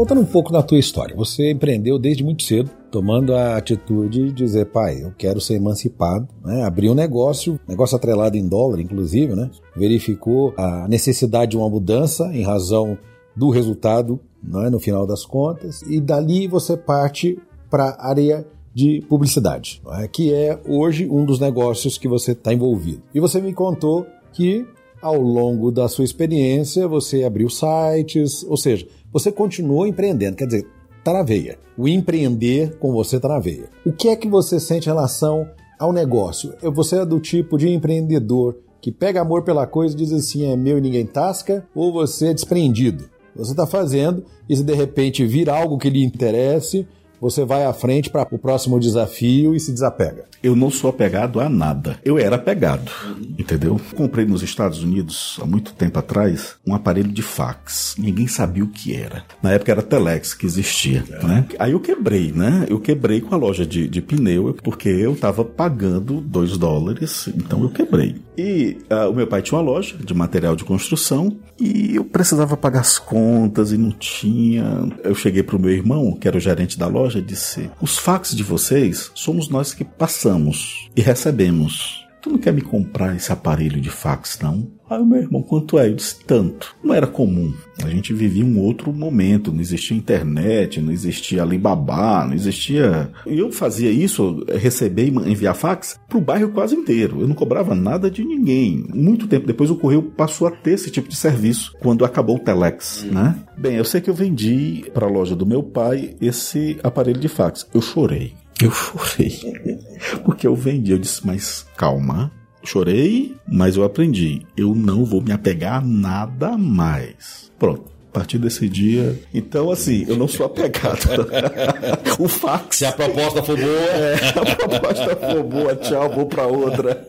Voltando um pouco na tua história, você empreendeu desde muito cedo, tomando a atitude de dizer, pai, eu quero ser emancipado, né? abriu um negócio, negócio atrelado em dólar, inclusive, né? verificou a necessidade de uma mudança em razão do resultado né? no final das contas, e dali você parte para a área de publicidade, né? que é hoje um dos negócios que você está envolvido. E você me contou que ao longo da sua experiência você abriu sites, ou seja, você continuou empreendendo, quer dizer, tá na veia. O empreender com você tá na veia. O que é que você sente em relação ao negócio? Você é do tipo de empreendedor que pega amor pela coisa e diz assim, é meu e ninguém tasca, ou você é desprendido? Você está fazendo e se de repente vir algo que lhe interesse, você vai à frente para o próximo desafio e se desapega. Eu não sou apegado a nada. Eu era apegado, entendeu? Comprei nos Estados Unidos, há muito tempo atrás, um aparelho de fax. Ninguém sabia o que era. Na época era Telex que existia, é. né? Aí eu quebrei, né? Eu quebrei com a loja de, de pneu, porque eu estava pagando 2 dólares, então eu quebrei. E uh, o meu pai tinha uma loja de material de construção e eu precisava pagar as contas e não tinha. Eu cheguei para o meu irmão, que era o gerente da loja, e disse: Os fax de vocês somos nós que passamos e recebemos. Tu não quer me comprar esse aparelho de fax, não? Aí o meu irmão, quanto é? Eu disse, tanto. Não era comum. A gente vivia um outro momento. Não existia internet, não existia Alibaba, não existia. E eu fazia isso, receber e enviar fax para o bairro quase inteiro. Eu não cobrava nada de ninguém. Muito tempo depois o correio passou a ter esse tipo de serviço quando acabou o Telex, hum. né? Bem, eu sei que eu vendi para a loja do meu pai esse aparelho de fax. Eu chorei. Eu chorei. Porque eu vendi. Eu disse, mas calma, Chorei, mas eu aprendi. Eu não vou me apegar a nada mais. Pronto. A partir desse dia. Então, assim, eu não sou apegado. o fax. Se a proposta for boa. É, a proposta for boa, tchau, vou para outra.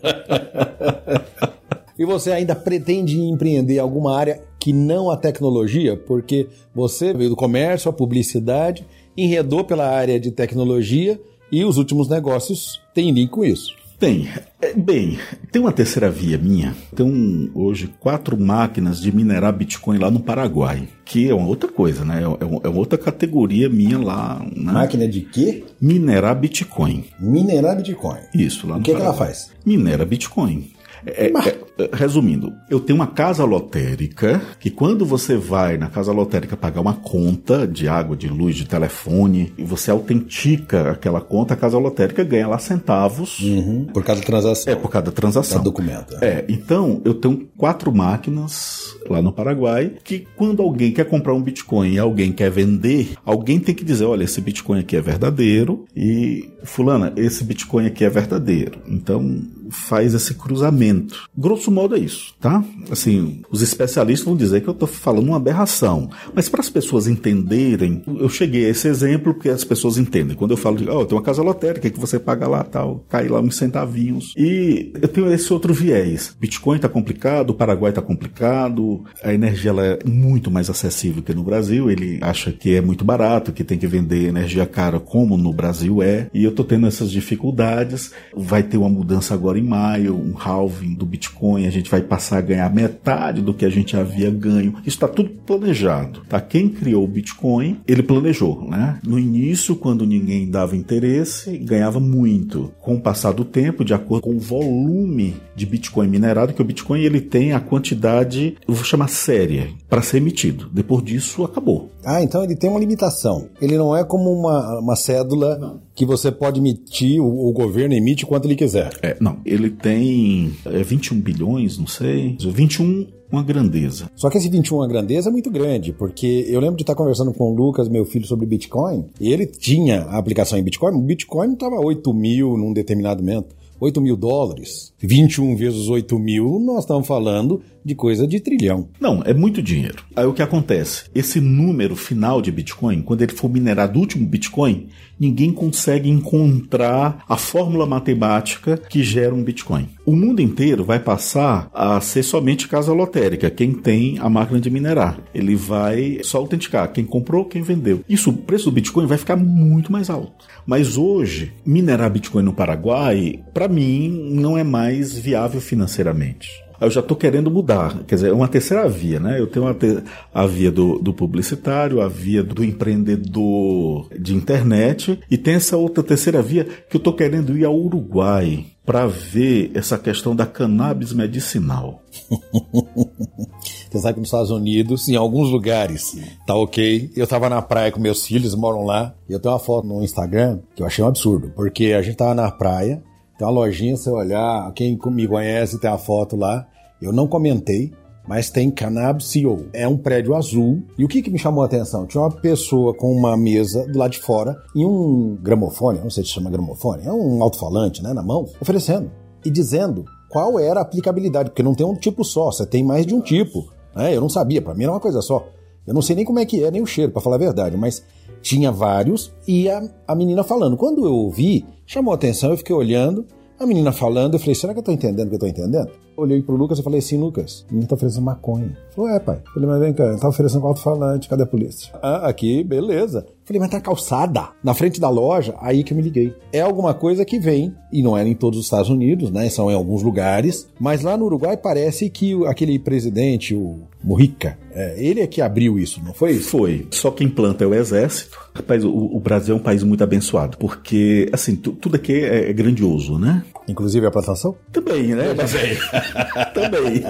E você ainda pretende empreender alguma área que não a tecnologia? Porque você veio do comércio, a publicidade, enredou pela área de tecnologia e os últimos negócios têm link com isso. Tem. É, bem, tem uma terceira via minha. Tem hoje quatro máquinas de minerar Bitcoin lá no Paraguai, que é uma outra coisa, né? É, uma, é uma outra categoria minha lá. Né? Máquina de quê? Minerar Bitcoin. Minerar Bitcoin. Isso, lá no O que, que ela faz? Minera Bitcoin. É, é, resumindo, eu tenho uma casa lotérica que quando você vai na casa lotérica pagar uma conta de água, de luz, de telefone, e você autentica aquela conta, a casa lotérica ganha lá centavos. Uhum, por cada transação. É, por cada transação. Cada documento. É. é, então eu tenho quatro máquinas lá no Paraguai que quando alguém quer comprar um Bitcoin e alguém quer vender, alguém tem que dizer, olha, esse Bitcoin aqui é verdadeiro e fulana, esse Bitcoin aqui é verdadeiro. Então faz esse cruzamento. Grosso modo é isso, tá? Assim, os especialistas vão dizer que eu estou falando uma aberração, mas para as pessoas entenderem, eu cheguei a esse exemplo porque as pessoas entendem. Quando eu falo de, oh, tem uma casa lotérica que você paga lá, tal, cai lá uns centavinhos. E eu tenho esse outro viés. Bitcoin está complicado, o Paraguai está complicado, a energia ela é muito mais acessível que no Brasil. Ele acha que é muito barato, que tem que vender energia cara como no Brasil é. E eu estou tendo essas dificuldades. Vai ter uma mudança agora em maio, um halving do Bitcoin, a gente vai passar a ganhar metade do que a gente havia ganho. Isso está tudo planejado, tá? Quem criou o Bitcoin, ele planejou, né? No início, quando ninguém dava interesse, ganhava muito. Com o passar do tempo, de acordo com o volume de Bitcoin minerado, que o Bitcoin ele tem a quantidade, eu vou chamar séria, para ser emitido. Depois disso, acabou. Ah, então ele tem uma limitação. Ele não é como uma, uma cédula não. Que você pode emitir, o, o, governo emite quanto ele quiser. É, não, ele tem é, 21 bilhões, não sei, 21 uma grandeza. Só que esse 21 uma grandeza é muito grande, porque eu lembro de estar conversando com o Lucas, meu filho, sobre Bitcoin, e ele tinha a aplicação em Bitcoin, o Bitcoin estava 8 mil num determinado momento. 8 mil dólares, 21 vezes 8 mil, nós estamos falando de coisa de trilhão. Não, é muito dinheiro. Aí o que acontece? Esse número final de Bitcoin, quando ele for minerado o último Bitcoin, ninguém consegue encontrar a fórmula matemática que gera um Bitcoin. O mundo inteiro vai passar a ser somente casa lotérica, quem tem a máquina de minerar. Ele vai só autenticar quem comprou, quem vendeu. Isso, o preço do Bitcoin vai ficar muito mais alto. Mas hoje, minerar Bitcoin no Paraguai, para mim, não é mais viável financeiramente eu já estou querendo mudar. Quer dizer, é uma terceira via, né? Eu tenho te... a via do, do, publicitário, a via do empreendedor de internet, e tem essa outra terceira via que eu estou querendo ir ao Uruguai para ver essa questão da cannabis medicinal. Você sabe que nos Estados Unidos, em alguns lugares, tá ok. Eu tava na praia com meus filhos, moram lá, e eu tenho uma foto no Instagram que eu achei um absurdo, porque a gente tava na praia, tem uma lojinha, você olhar, quem me conhece tem a foto lá, eu não comentei, mas tem Cannabis CEO. É um prédio azul. E o que, que me chamou a atenção? Tinha uma pessoa com uma mesa do lado de fora e um gramofone, não sei se chama gramofone, é um alto-falante, né, na mão, oferecendo e dizendo qual era a aplicabilidade, porque não tem um tipo só, você tem mais de um tipo. Né? Eu não sabia, para mim era uma coisa só. Eu não sei nem como é que é, nem o cheiro, para falar a verdade, mas tinha vários e a, a menina falando. Quando eu ouvi, chamou a atenção, eu fiquei olhando. A menina falando, eu falei, será que eu tô entendendo o que eu tô entendendo? Olhei pro Lucas e falei assim, Lucas, o menino tá oferecendo maconha. Falou, é, pai. Falei, mas vem cá, tá oferecendo alto-falante, cadê a polícia? Ah, aqui, beleza. Falei, mas tá calçada, na frente da loja, aí que eu me liguei. É alguma coisa que vem, e não é em todos os Estados Unidos, né? São em alguns lugares, mas lá no Uruguai parece que aquele presidente, o Mujica, é, ele é que abriu isso, não foi? Foi. Só quem planta é o exército. Rapaz, o, o Brasil é um país muito abençoado, porque, assim, tudo aqui é, é, grandioso, né? Inclusive a plantação? Também, né? Também. Também.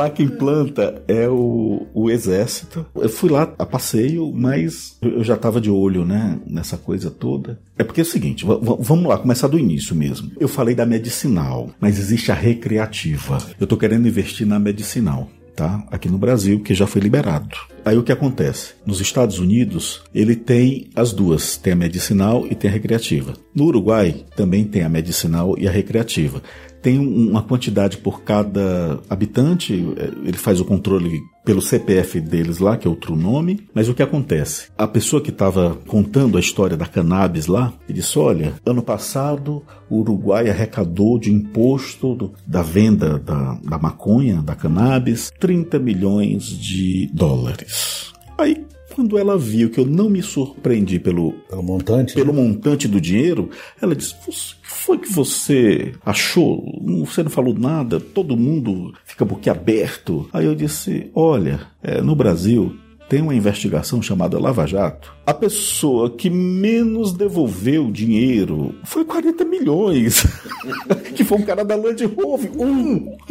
Lá quem planta é o, o exército. Eu fui lá a passeio, mas eu já estava de olho, né, nessa coisa toda. É porque é o seguinte, vamos lá, começar do início mesmo. Eu falei da medicinal, mas existe a recreativa. Eu estou querendo investir na medicinal tá? Aqui no Brasil, que já foi liberado. Aí o que acontece? Nos Estados Unidos, ele tem as duas, tem a medicinal e tem a recreativa. No Uruguai, também tem a medicinal e a recreativa tem uma quantidade por cada habitante, é, ele faz o controle pelo CPF deles lá, que é outro nome, mas o que acontece? A pessoa que estava contando a história da cannabis lá, ele disse: olha, ano passado o Uruguai arrecadou de imposto do, da venda da, da maconha, da cannabis, 30 milhões de dólares. Aí quando ela viu que eu não me surpreendi pelo, pelo montante, pelo né? montante do dinheiro, ela disse: "O que foi que você achou? Você não falou nada. Todo mundo fica boquiaberto." Aí eu disse: "Olha, é, no Brasil tem uma investigação chamada Lava Jato. A pessoa que menos devolveu dinheiro foi 40 milhões. que foi um cara da Land Rover. Um!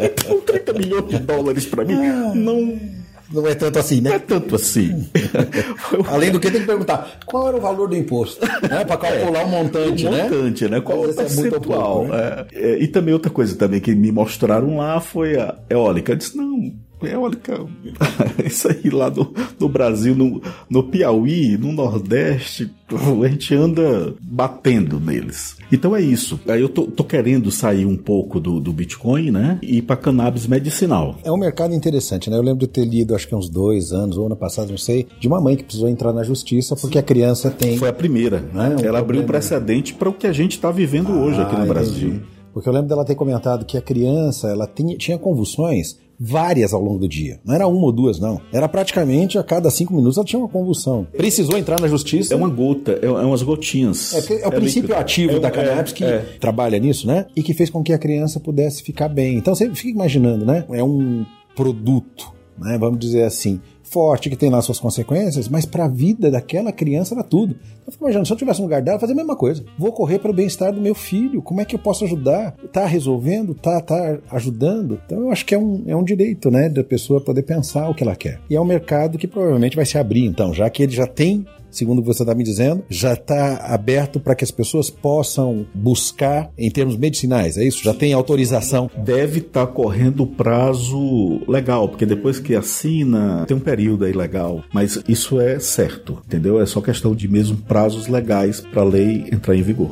então, 30 milhões de dólares para mim ah. não não é tanto assim, né? Não é tanto assim. Além do que tem que perguntar qual era o valor do imposto, né? Para calcular é, o montante, o né? montante, né? Qual é o percentual? É né? é, e também outra coisa também que me mostraram lá foi a eólica. Eu disse, não, eólica, isso aí lá no, no Brasil, no, no Piauí, no Nordeste, a gente anda batendo neles. Então é isso. Aí eu tô, tô querendo sair um pouco do, do Bitcoin, né? E ir para cannabis medicinal. É um mercado interessante, né? Eu lembro de ter lido, acho que uns dois anos, ou ano passado, não sei, de uma mãe que precisou entrar na justiça porque a criança tem. Foi a primeira, né? Um Ela abriu um precedente para o que a gente está vivendo ah, hoje aqui no Brasil. Porque eu lembro dela ter comentado que a criança ela tinha, tinha convulsões várias ao longo do dia. Não era uma ou duas, não. Era praticamente a cada cinco minutos ela tinha uma convulsão. Precisou entrar na justiça. É uma gota, é, é umas gotinhas. É, é o princípio líquido. ativo é, da cannabis que é. trabalha nisso, né? E que fez com que a criança pudesse ficar bem. Então você fica imaginando, né? É um produto, né? Vamos dizer assim, forte, que tem lá suas consequências, mas para a vida daquela criança era tudo. Eu fico imaginando, se eu tivesse no lugar dela, fazer a mesma coisa. Vou correr para o bem-estar do meu filho. Como é que eu posso ajudar? Tá resolvendo? Tá, tá ajudando? Então eu acho que é um, é um direito, né, da pessoa poder pensar o que ela quer. E é um mercado que provavelmente vai se abrir, então, já que ele já tem segundo você está me dizendo, já está aberto para que as pessoas possam buscar em termos medicinais, é isso? Já tem autorização? Deve estar tá correndo o prazo legal, porque depois que assina, tem um período aí legal, mas isso é certo, entendeu? É só questão de mesmo prazos legais para a lei entrar em vigor.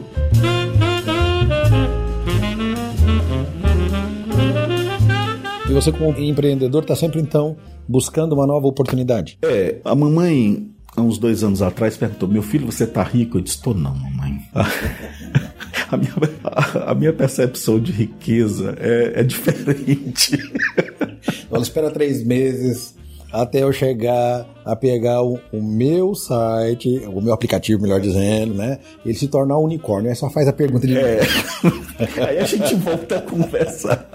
E você, como empreendedor, está sempre então buscando uma nova oportunidade? É, a mamãe há uns dois anos atrás, perguntou: Meu filho, você tá rico? Eu disse: Tô não, mamãe. A minha, a, minha percepção de riqueza é, é diferente. Ela espera três meses até eu chegar a pegar o, o, meu site, o meu aplicativo, melhor dizendo, né? Ele se tornar um unicórnio. Aí só faz a pergunta de. É. Aí a gente volta a conversar.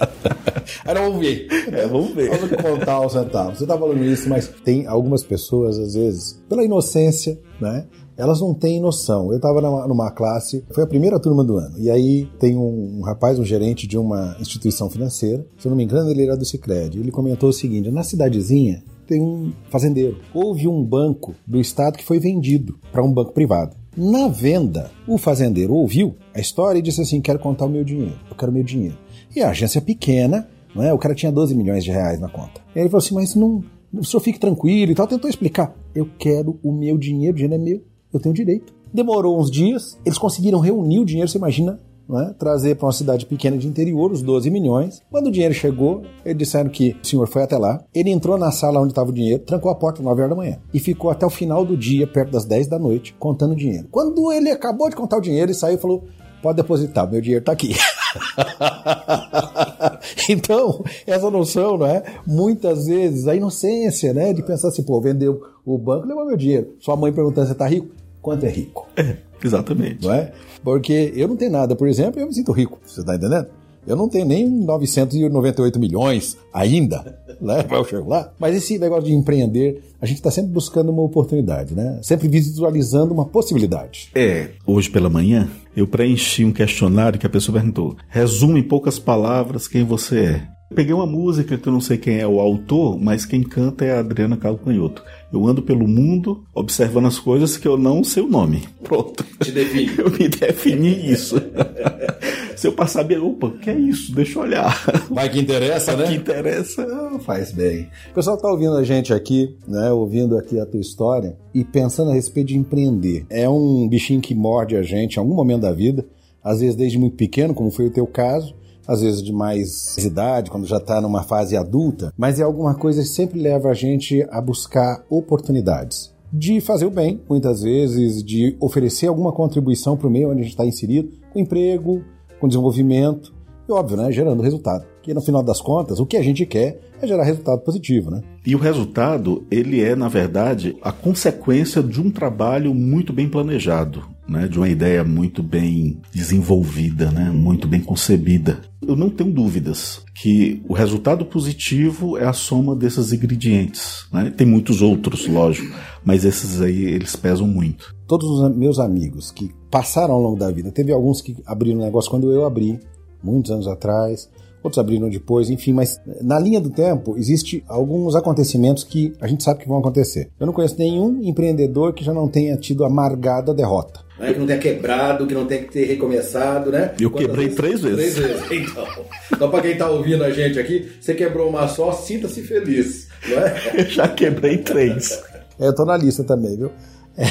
Aí vamos ver. É, vamos ver. Vamos contar o centavo. Você tá falando isso, mas tem algumas pessoas, às vezes, pela inocência, né? elas não têm noção. Eu estava numa, classe, foi a primeira turma do ano, e aí tem um, um, rapaz, um gerente de uma instituição financeira, se eu não me engano, ele era do Cicred. Ele comentou o seguinte: na cidadezinha tem um fazendeiro. Houve um banco do estado que foi vendido para um banco privado. Na venda, o fazendeiro ouviu a história e disse assim: Quero contar o meu dinheiro, eu quero o meu dinheiro. E a agência pequena, não é? o cara tinha 12 milhões de reais na conta. E ele falou assim: Mas não, o senhor fique tranquilo e tal. Tentou explicar: Eu quero o meu dinheiro, o dinheiro é meu, eu tenho direito. Demorou uns dias, eles conseguiram reunir o dinheiro, você imagina é? trazer para uma cidade pequena de interior os 12 milhões. Quando o dinheiro chegou, eles disseram que o senhor foi até lá. Ele entrou na sala onde estava o dinheiro, trancou a porta às 9 horas da manhã e ficou até o final do dia, perto das 10 da noite, contando o dinheiro. Quando ele acabou de contar o dinheiro, ele saiu e falou: Pode depositar, meu dinheiro está aqui. então, essa noção, não é? Muitas vezes, a inocência, né? De pensar assim, pô, vendeu o banco, levou meu dinheiro. Sua mãe perguntando, você está rico? Quanto é rico? É, exatamente. Não é? Porque eu não tenho nada, por exemplo, eu me sinto rico, você está entendendo? Eu não tenho nem 998 milhões ainda, né? Para eu chegar lá. Mas esse negócio de empreender, a gente está sempre buscando uma oportunidade, né? Sempre visualizando uma possibilidade. É, hoje pela manhã eu preenchi um questionário que a pessoa perguntou: resume em poucas palavras quem você é. Peguei uma música que eu não sei quem é o autor, mas quem canta é a Adriana Calcanhoto. Eu ando pelo mundo observando as coisas que eu não sei o nome. Pronto. Te define. Eu me defini isso. Se eu passar bem, opa, que é isso? Deixa eu olhar. Vai que interessa, né? Que interessa. Faz bem. O pessoal tá ouvindo a gente aqui, né? Ouvindo aqui a tua história e pensando a respeito de empreender. É um bichinho que morde a gente em algum momento da vida, às vezes desde muito pequeno, como foi o teu caso, às vezes de mais idade, quando já está numa fase adulta, mas é alguma coisa que sempre leva a gente a buscar oportunidades de fazer o bem, muitas vezes, de oferecer alguma contribuição para o meio onde a gente está inserido, com emprego, com desenvolvimento, e óbvio, né, gerando resultado. Que no final das contas, o que a gente quer é gerar resultado positivo, né? E o resultado, ele é, na verdade, a consequência de um trabalho muito bem planejado né, de uma ideia muito bem desenvolvida, né, muito bem concebida. Eu não tenho dúvidas que o resultado positivo é a soma desses ingredientes. Né? Tem muitos outros, lógico, mas esses aí eles pesam muito. Todos os meus amigos que passaram ao longo da vida, teve alguns que abriram negócio quando eu abri, muitos anos atrás, outros abriram depois, enfim, mas na linha do tempo existe alguns acontecimentos que a gente sabe que vão acontecer. Eu não conheço nenhum empreendedor que já não tenha tido amargada derrota. Né? Que não tenha quebrado, que não tenha que ter recomeçado, né? Eu Quantas quebrei vezes? três vezes. Três vezes, então. Então, para quem está ouvindo a gente aqui, você quebrou uma só, sinta-se feliz, não é? Eu já quebrei três. É, eu tô na lista também, viu?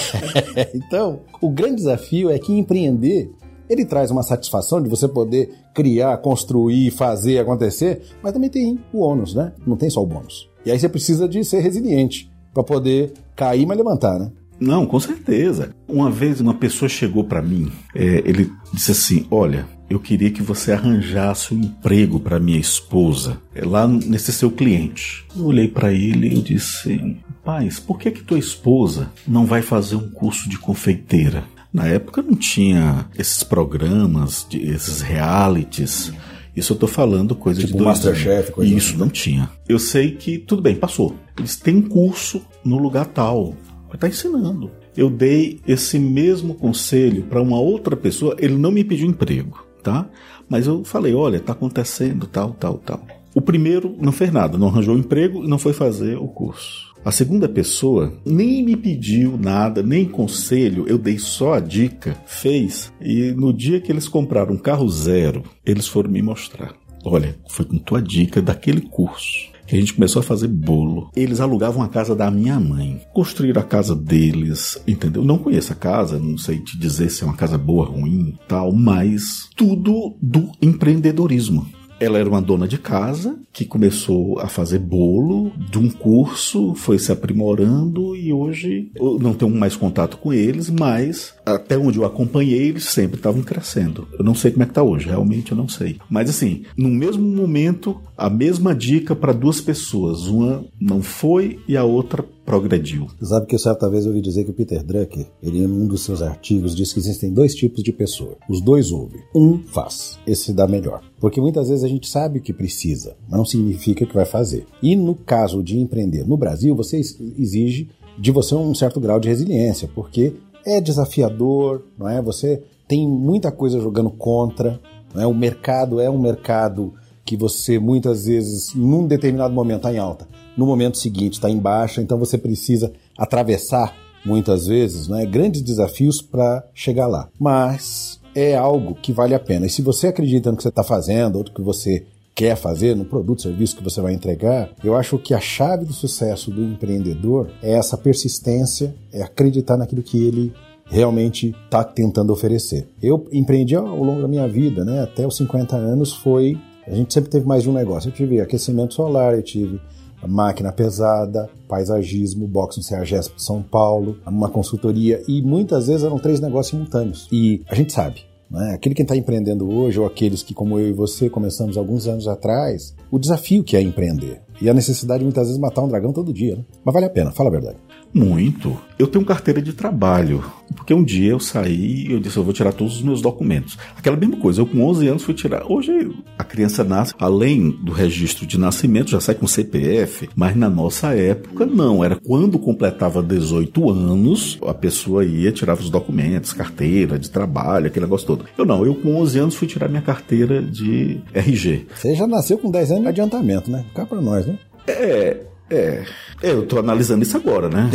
É, então, o grande desafio é que empreender ele traz uma satisfação de você poder criar, construir, fazer acontecer, mas também tem o ônus, né? Não tem só o bônus. E aí você precisa de ser resiliente para poder cair, mas levantar, né? Não, com certeza. Uma vez uma pessoa chegou para mim, é, ele disse assim: Olha, eu queria que você arranjasse um emprego para minha esposa, é, lá nesse seu cliente. Eu olhei para ele e disse: Paz, por que que tua esposa não vai fazer um curso de confeiteira? Na época não tinha esses programas, esses realities. Isso eu tô falando coisa tipo de dois Masterchef, coisa Isso, assim. não tinha. Eu sei que, tudo bem, passou. Eles têm um curso no lugar tal. Tá ensinando. Eu dei esse mesmo conselho para uma outra pessoa, ele não me pediu emprego, tá? Mas eu falei, olha, tá acontecendo tal, tal, tal. O primeiro não fez nada, não arranjou emprego e não foi fazer o curso. A segunda pessoa nem me pediu nada, nem conselho, eu dei só a dica, fez. E no dia que eles compraram um carro zero, eles foram me mostrar. Olha, foi com tua dica daquele curso que a gente começou a fazer bolo. Eles alugavam a casa da minha mãe, construíram a casa deles, entendeu? Não conheço a casa, não sei te dizer se é uma casa boa, ruim, tal, mas tudo do empreendedorismo. Ela era uma dona de casa que começou a fazer bolo de um curso, foi se aprimorando e hoje eu não tenho mais contato com eles, mas até onde eu acompanhei, eles sempre estavam crescendo. Eu não sei como é que tá hoje, realmente eu não sei. Mas assim, no mesmo momento, a mesma dica para duas pessoas. Uma não foi e a outra progrediu. Sabe que certa vez eu ouvi dizer que o Peter Drucker, ele em um dos seus artigos diz que existem dois tipos de pessoa. Os dois ouvem. Um faz. Esse se dá melhor. Porque muitas vezes a gente sabe o que precisa, mas não significa que vai fazer. E no caso de empreender no Brasil, você exige de você um certo grau de resiliência, porque é desafiador, não é? Você tem muita coisa jogando contra, não é? O mercado é um mercado que você muitas vezes, num determinado momento, está em alta, no momento seguinte está em baixa, então você precisa atravessar muitas vezes né, grandes desafios para chegar lá. Mas é algo que vale a pena. E se você acredita no que você está fazendo, ou no que você quer fazer, no produto, serviço que você vai entregar, eu acho que a chave do sucesso do empreendedor é essa persistência, é acreditar naquilo que ele realmente está tentando oferecer. Eu empreendi ao longo da minha vida, né? Até os 50 anos foi. A gente sempre teve mais de um negócio. Eu tive aquecimento solar, eu tive máquina pesada, paisagismo, box no CEAGESP de São Paulo, uma consultoria e muitas vezes eram três negócios simultâneos. E a gente sabe, né? Aquele que está empreendendo hoje, ou aqueles que, como eu e você, começamos alguns anos atrás, o desafio que é empreender. E a necessidade de muitas vezes matar um dragão todo dia. Né? Mas vale a pena, fala a verdade. Muito. Eu tenho carteira de trabalho. Porque um dia eu saí e eu disse, eu vou tirar todos os meus documentos. Aquela mesma coisa, eu com 11 anos fui tirar. Hoje a criança nasce, além do registro de nascimento, já sai com CPF, mas na nossa época não. Era quando completava 18 anos, a pessoa ia, tirava os documentos, carteira de trabalho, aquele negócio todo. Eu não, eu com 11 anos fui tirar minha carteira de RG. Você já nasceu com 10 anos de adiantamento, né? Cá pra nós, né? É, é, eu tô analisando isso agora, né?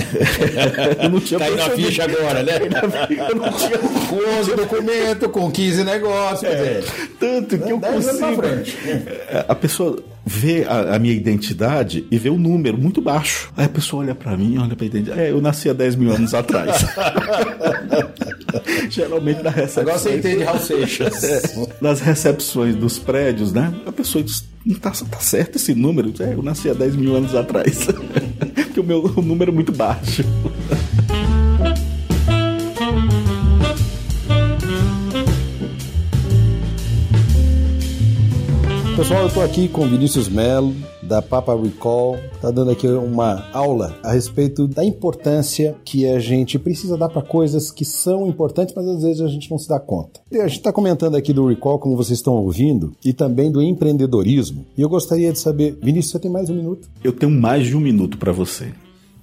eu não tinha aí na ficha agora, né? Eu não tinha com 11 documentos, com 15 negócios. É, tanto que eu consigo. A pessoa vê a, a, minha identidade e vê o número muito baixo. Aí a pessoa olha para mim, olha pra identidade. É, eu nasci há 10 mil anos atrás. Geralmente na recepção. Agora você entende Raul Seixas. É, nas recepções dos prédios, né? A pessoa diz, não tá, tá certo esse número? É, eu nasci há 10 mil anos atrás. Porque o meu o número é muito baixo. Pessoal, eu estou aqui com Vinícius Melo, da Papa Recall, está dando aqui uma aula a respeito da importância que a gente precisa dar para coisas que são importantes, mas às vezes a gente não se dá conta. E a gente está comentando aqui do Recall, como vocês estão ouvindo, e também do empreendedorismo. E eu gostaria de saber, Vinícius, você tem mais um minuto? Eu tenho mais de um minuto para você.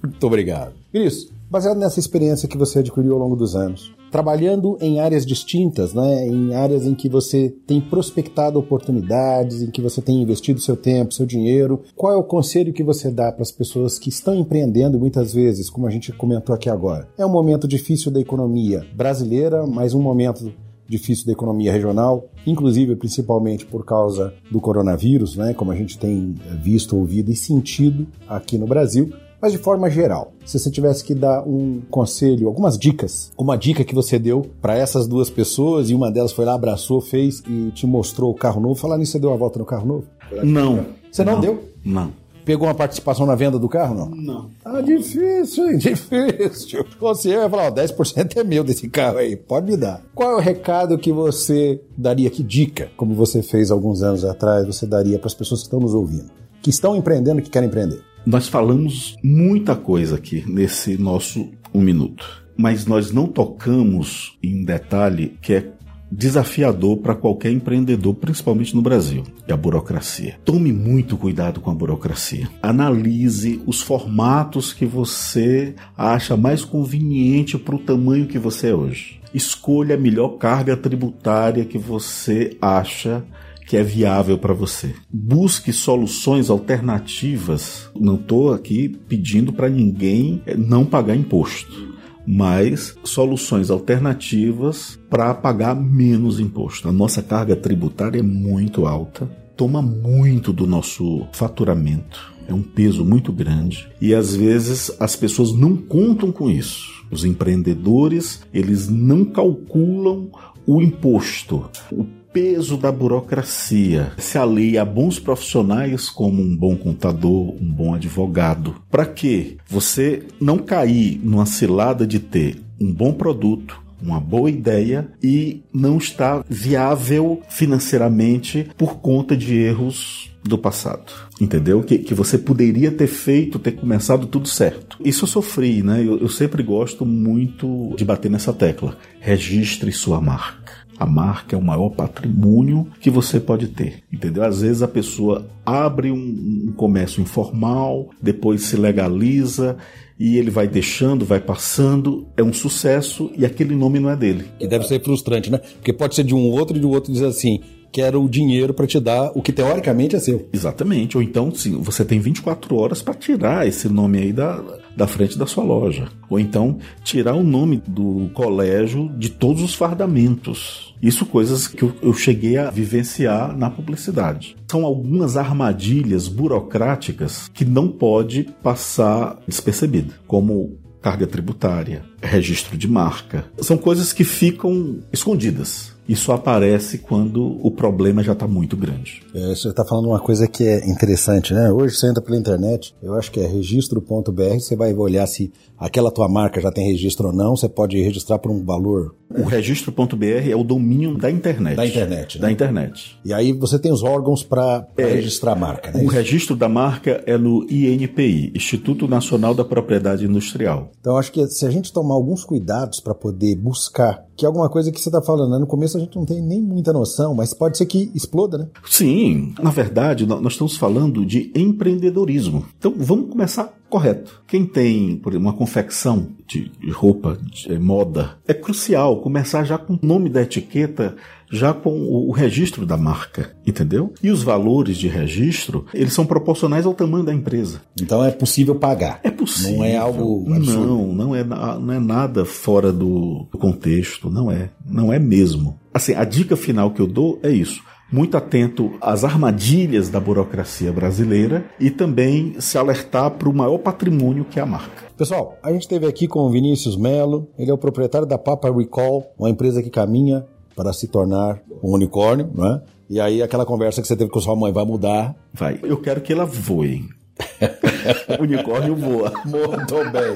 Muito obrigado. Vinícius, baseado nessa experiência que você adquiriu ao longo dos anos, trabalhando em áreas distintas, né, em áreas em que você tem prospectado oportunidades, em que você tem investido seu tempo, seu dinheiro, qual é o conselho que você dá para as pessoas que estão empreendendo muitas vezes, como a gente comentou aqui agora? É um momento difícil da economia brasileira, mas um momento difícil da economia regional, inclusive principalmente por causa do coronavírus, né, como a gente tem visto, ouvido e sentido aqui no Brasil. Mas de forma geral, se você tivesse que dar um conselho, algumas dicas, uma dica que você deu para essas duas pessoas e uma delas foi lá, abraçou, fez e te mostrou o carro novo, falar nisso, você deu a volta no carro novo? Não. Você não, não deu? Não. pegou uma participação na venda do carro, não? Não. Ah, difícil, hein? Difícil. Você vai falar, ó, 10% é meu desse carro aí, pode me dar. Qual é o recado que você daria, que dica, como você fez alguns anos atrás, você daria para as pessoas que estão nos ouvindo, que estão empreendendo, que querem empreender? Nós falamos muita coisa aqui nesse nosso um minuto, mas nós não tocamos em detalhe que é desafiador para qualquer empreendedor, principalmente no Brasil, é a burocracia. Tome muito cuidado com a burocracia. Analise os formatos que você acha mais conveniente para o tamanho que você é hoje. Escolha a melhor carga tributária que você acha que é viável para você. Busque soluções alternativas. Não estou aqui pedindo para ninguém não pagar imposto mas soluções alternativas para pagar menos imposto. A nossa carga tributária é muito alta, toma muito do nosso faturamento. É um peso muito grande e às vezes as pessoas não contam com isso. Os empreendedores, eles não calculam o imposto, o peso da burocracia. Se alia a bons profissionais como um bom contador, um bom advogado. Para que você não cair numa cilada de ter um bom produto, uma boa ideia e não está viável financeiramente por conta de erros do passado. Entendeu? Que, que você poderia ter feito, ter começado tudo certo. Isso eu sofri, né? Eu, eu sempre gosto muito de bater nessa tecla. Registre sua marca. A marca é o maior patrimônio que você pode ter, entendeu? Às vezes a pessoa abre um, um comércio informal, depois se legaliza e ele vai deixando, vai passando, é um sucesso e aquele nome não é dele. Que deve ser frustrante, né? Porque pode ser de um outro e de outro diz assim: quero o dinheiro para te dar o que teoricamente é seu. Exatamente. Ou então, sim, você tem 24 horas para tirar esse nome aí da, da frente da sua loja. Ou então tirar o nome do colégio de todos os fardamentos. Isso coisas que eu, cheguei a vivenciar na publicidade. São algumas armadilhas burocráticas que não pode passar despercebida, como carga tributária, registro de marca. São coisas que ficam escondidas só aparece quando o problema já está muito grande. É, você está falando uma coisa que é interessante, né? Hoje você entra pela internet, eu acho que é registro.br, você vai olhar se aquela tua marca já tem registro ou não, você pode registrar por um valor. O registro.br é o domínio da internet. Da internet. Né? Da internet. E aí você tem os órgãos para é, registrar a marca, né? O registro da marca é no INPI, Instituto Nacional da Propriedade Industrial. Então acho que se a gente tomar alguns cuidados para poder buscar que é alguma coisa que você está falando, né? no começo a gente não tem nem muita noção, mas pode ser que exploda, né? Sim, na verdade nós estamos falando de empreendedorismo. Então vamos começar correto. Quem tem, por exemplo, uma confecção de roupa, de moda, é crucial começar já com o nome da etiqueta já com o, registro da marca, entendeu? E os valores de registro, eles são proporcionais ao tamanho da empresa. Então é possível pagar. É possível. Não é algo absurdo. Não, não é, não é nada fora do contexto, não é. Não é mesmo. Assim, a dica final que eu dou é isso muito atento às armadilhas da burocracia brasileira e também se alertar para o maior patrimônio que é a marca. Pessoal, a gente esteve aqui com o Vinícius Melo, ele é o proprietário da Papa Recall, uma empresa que caminha para se tornar um unicórnio, né? E aí aquela conversa que você teve com sua mãe vai mudar. Vai. Eu quero que ela voe. unicórnio voa. Muito bem.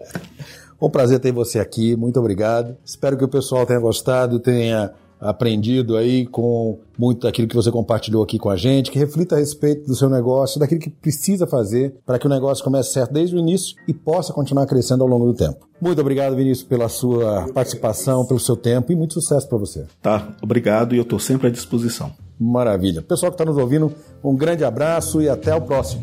um prazer ter você aqui, muito obrigado. Espero que o pessoal tenha gostado, tenha aprendido aí com muito daquilo que você compartilhou aqui com a gente, que reflita a respeito do seu negócio, daquilo que precisa fazer para que o negócio comece certo desde o início e possa continuar crescendo ao longo do tempo. Muito obrigado, Vinícius, pela sua participação, pelo seu tempo e muito sucesso para você. Tá, obrigado e eu estou sempre à disposição. Maravilha. Pessoal que está nos ouvindo, um grande abraço e até o próximo.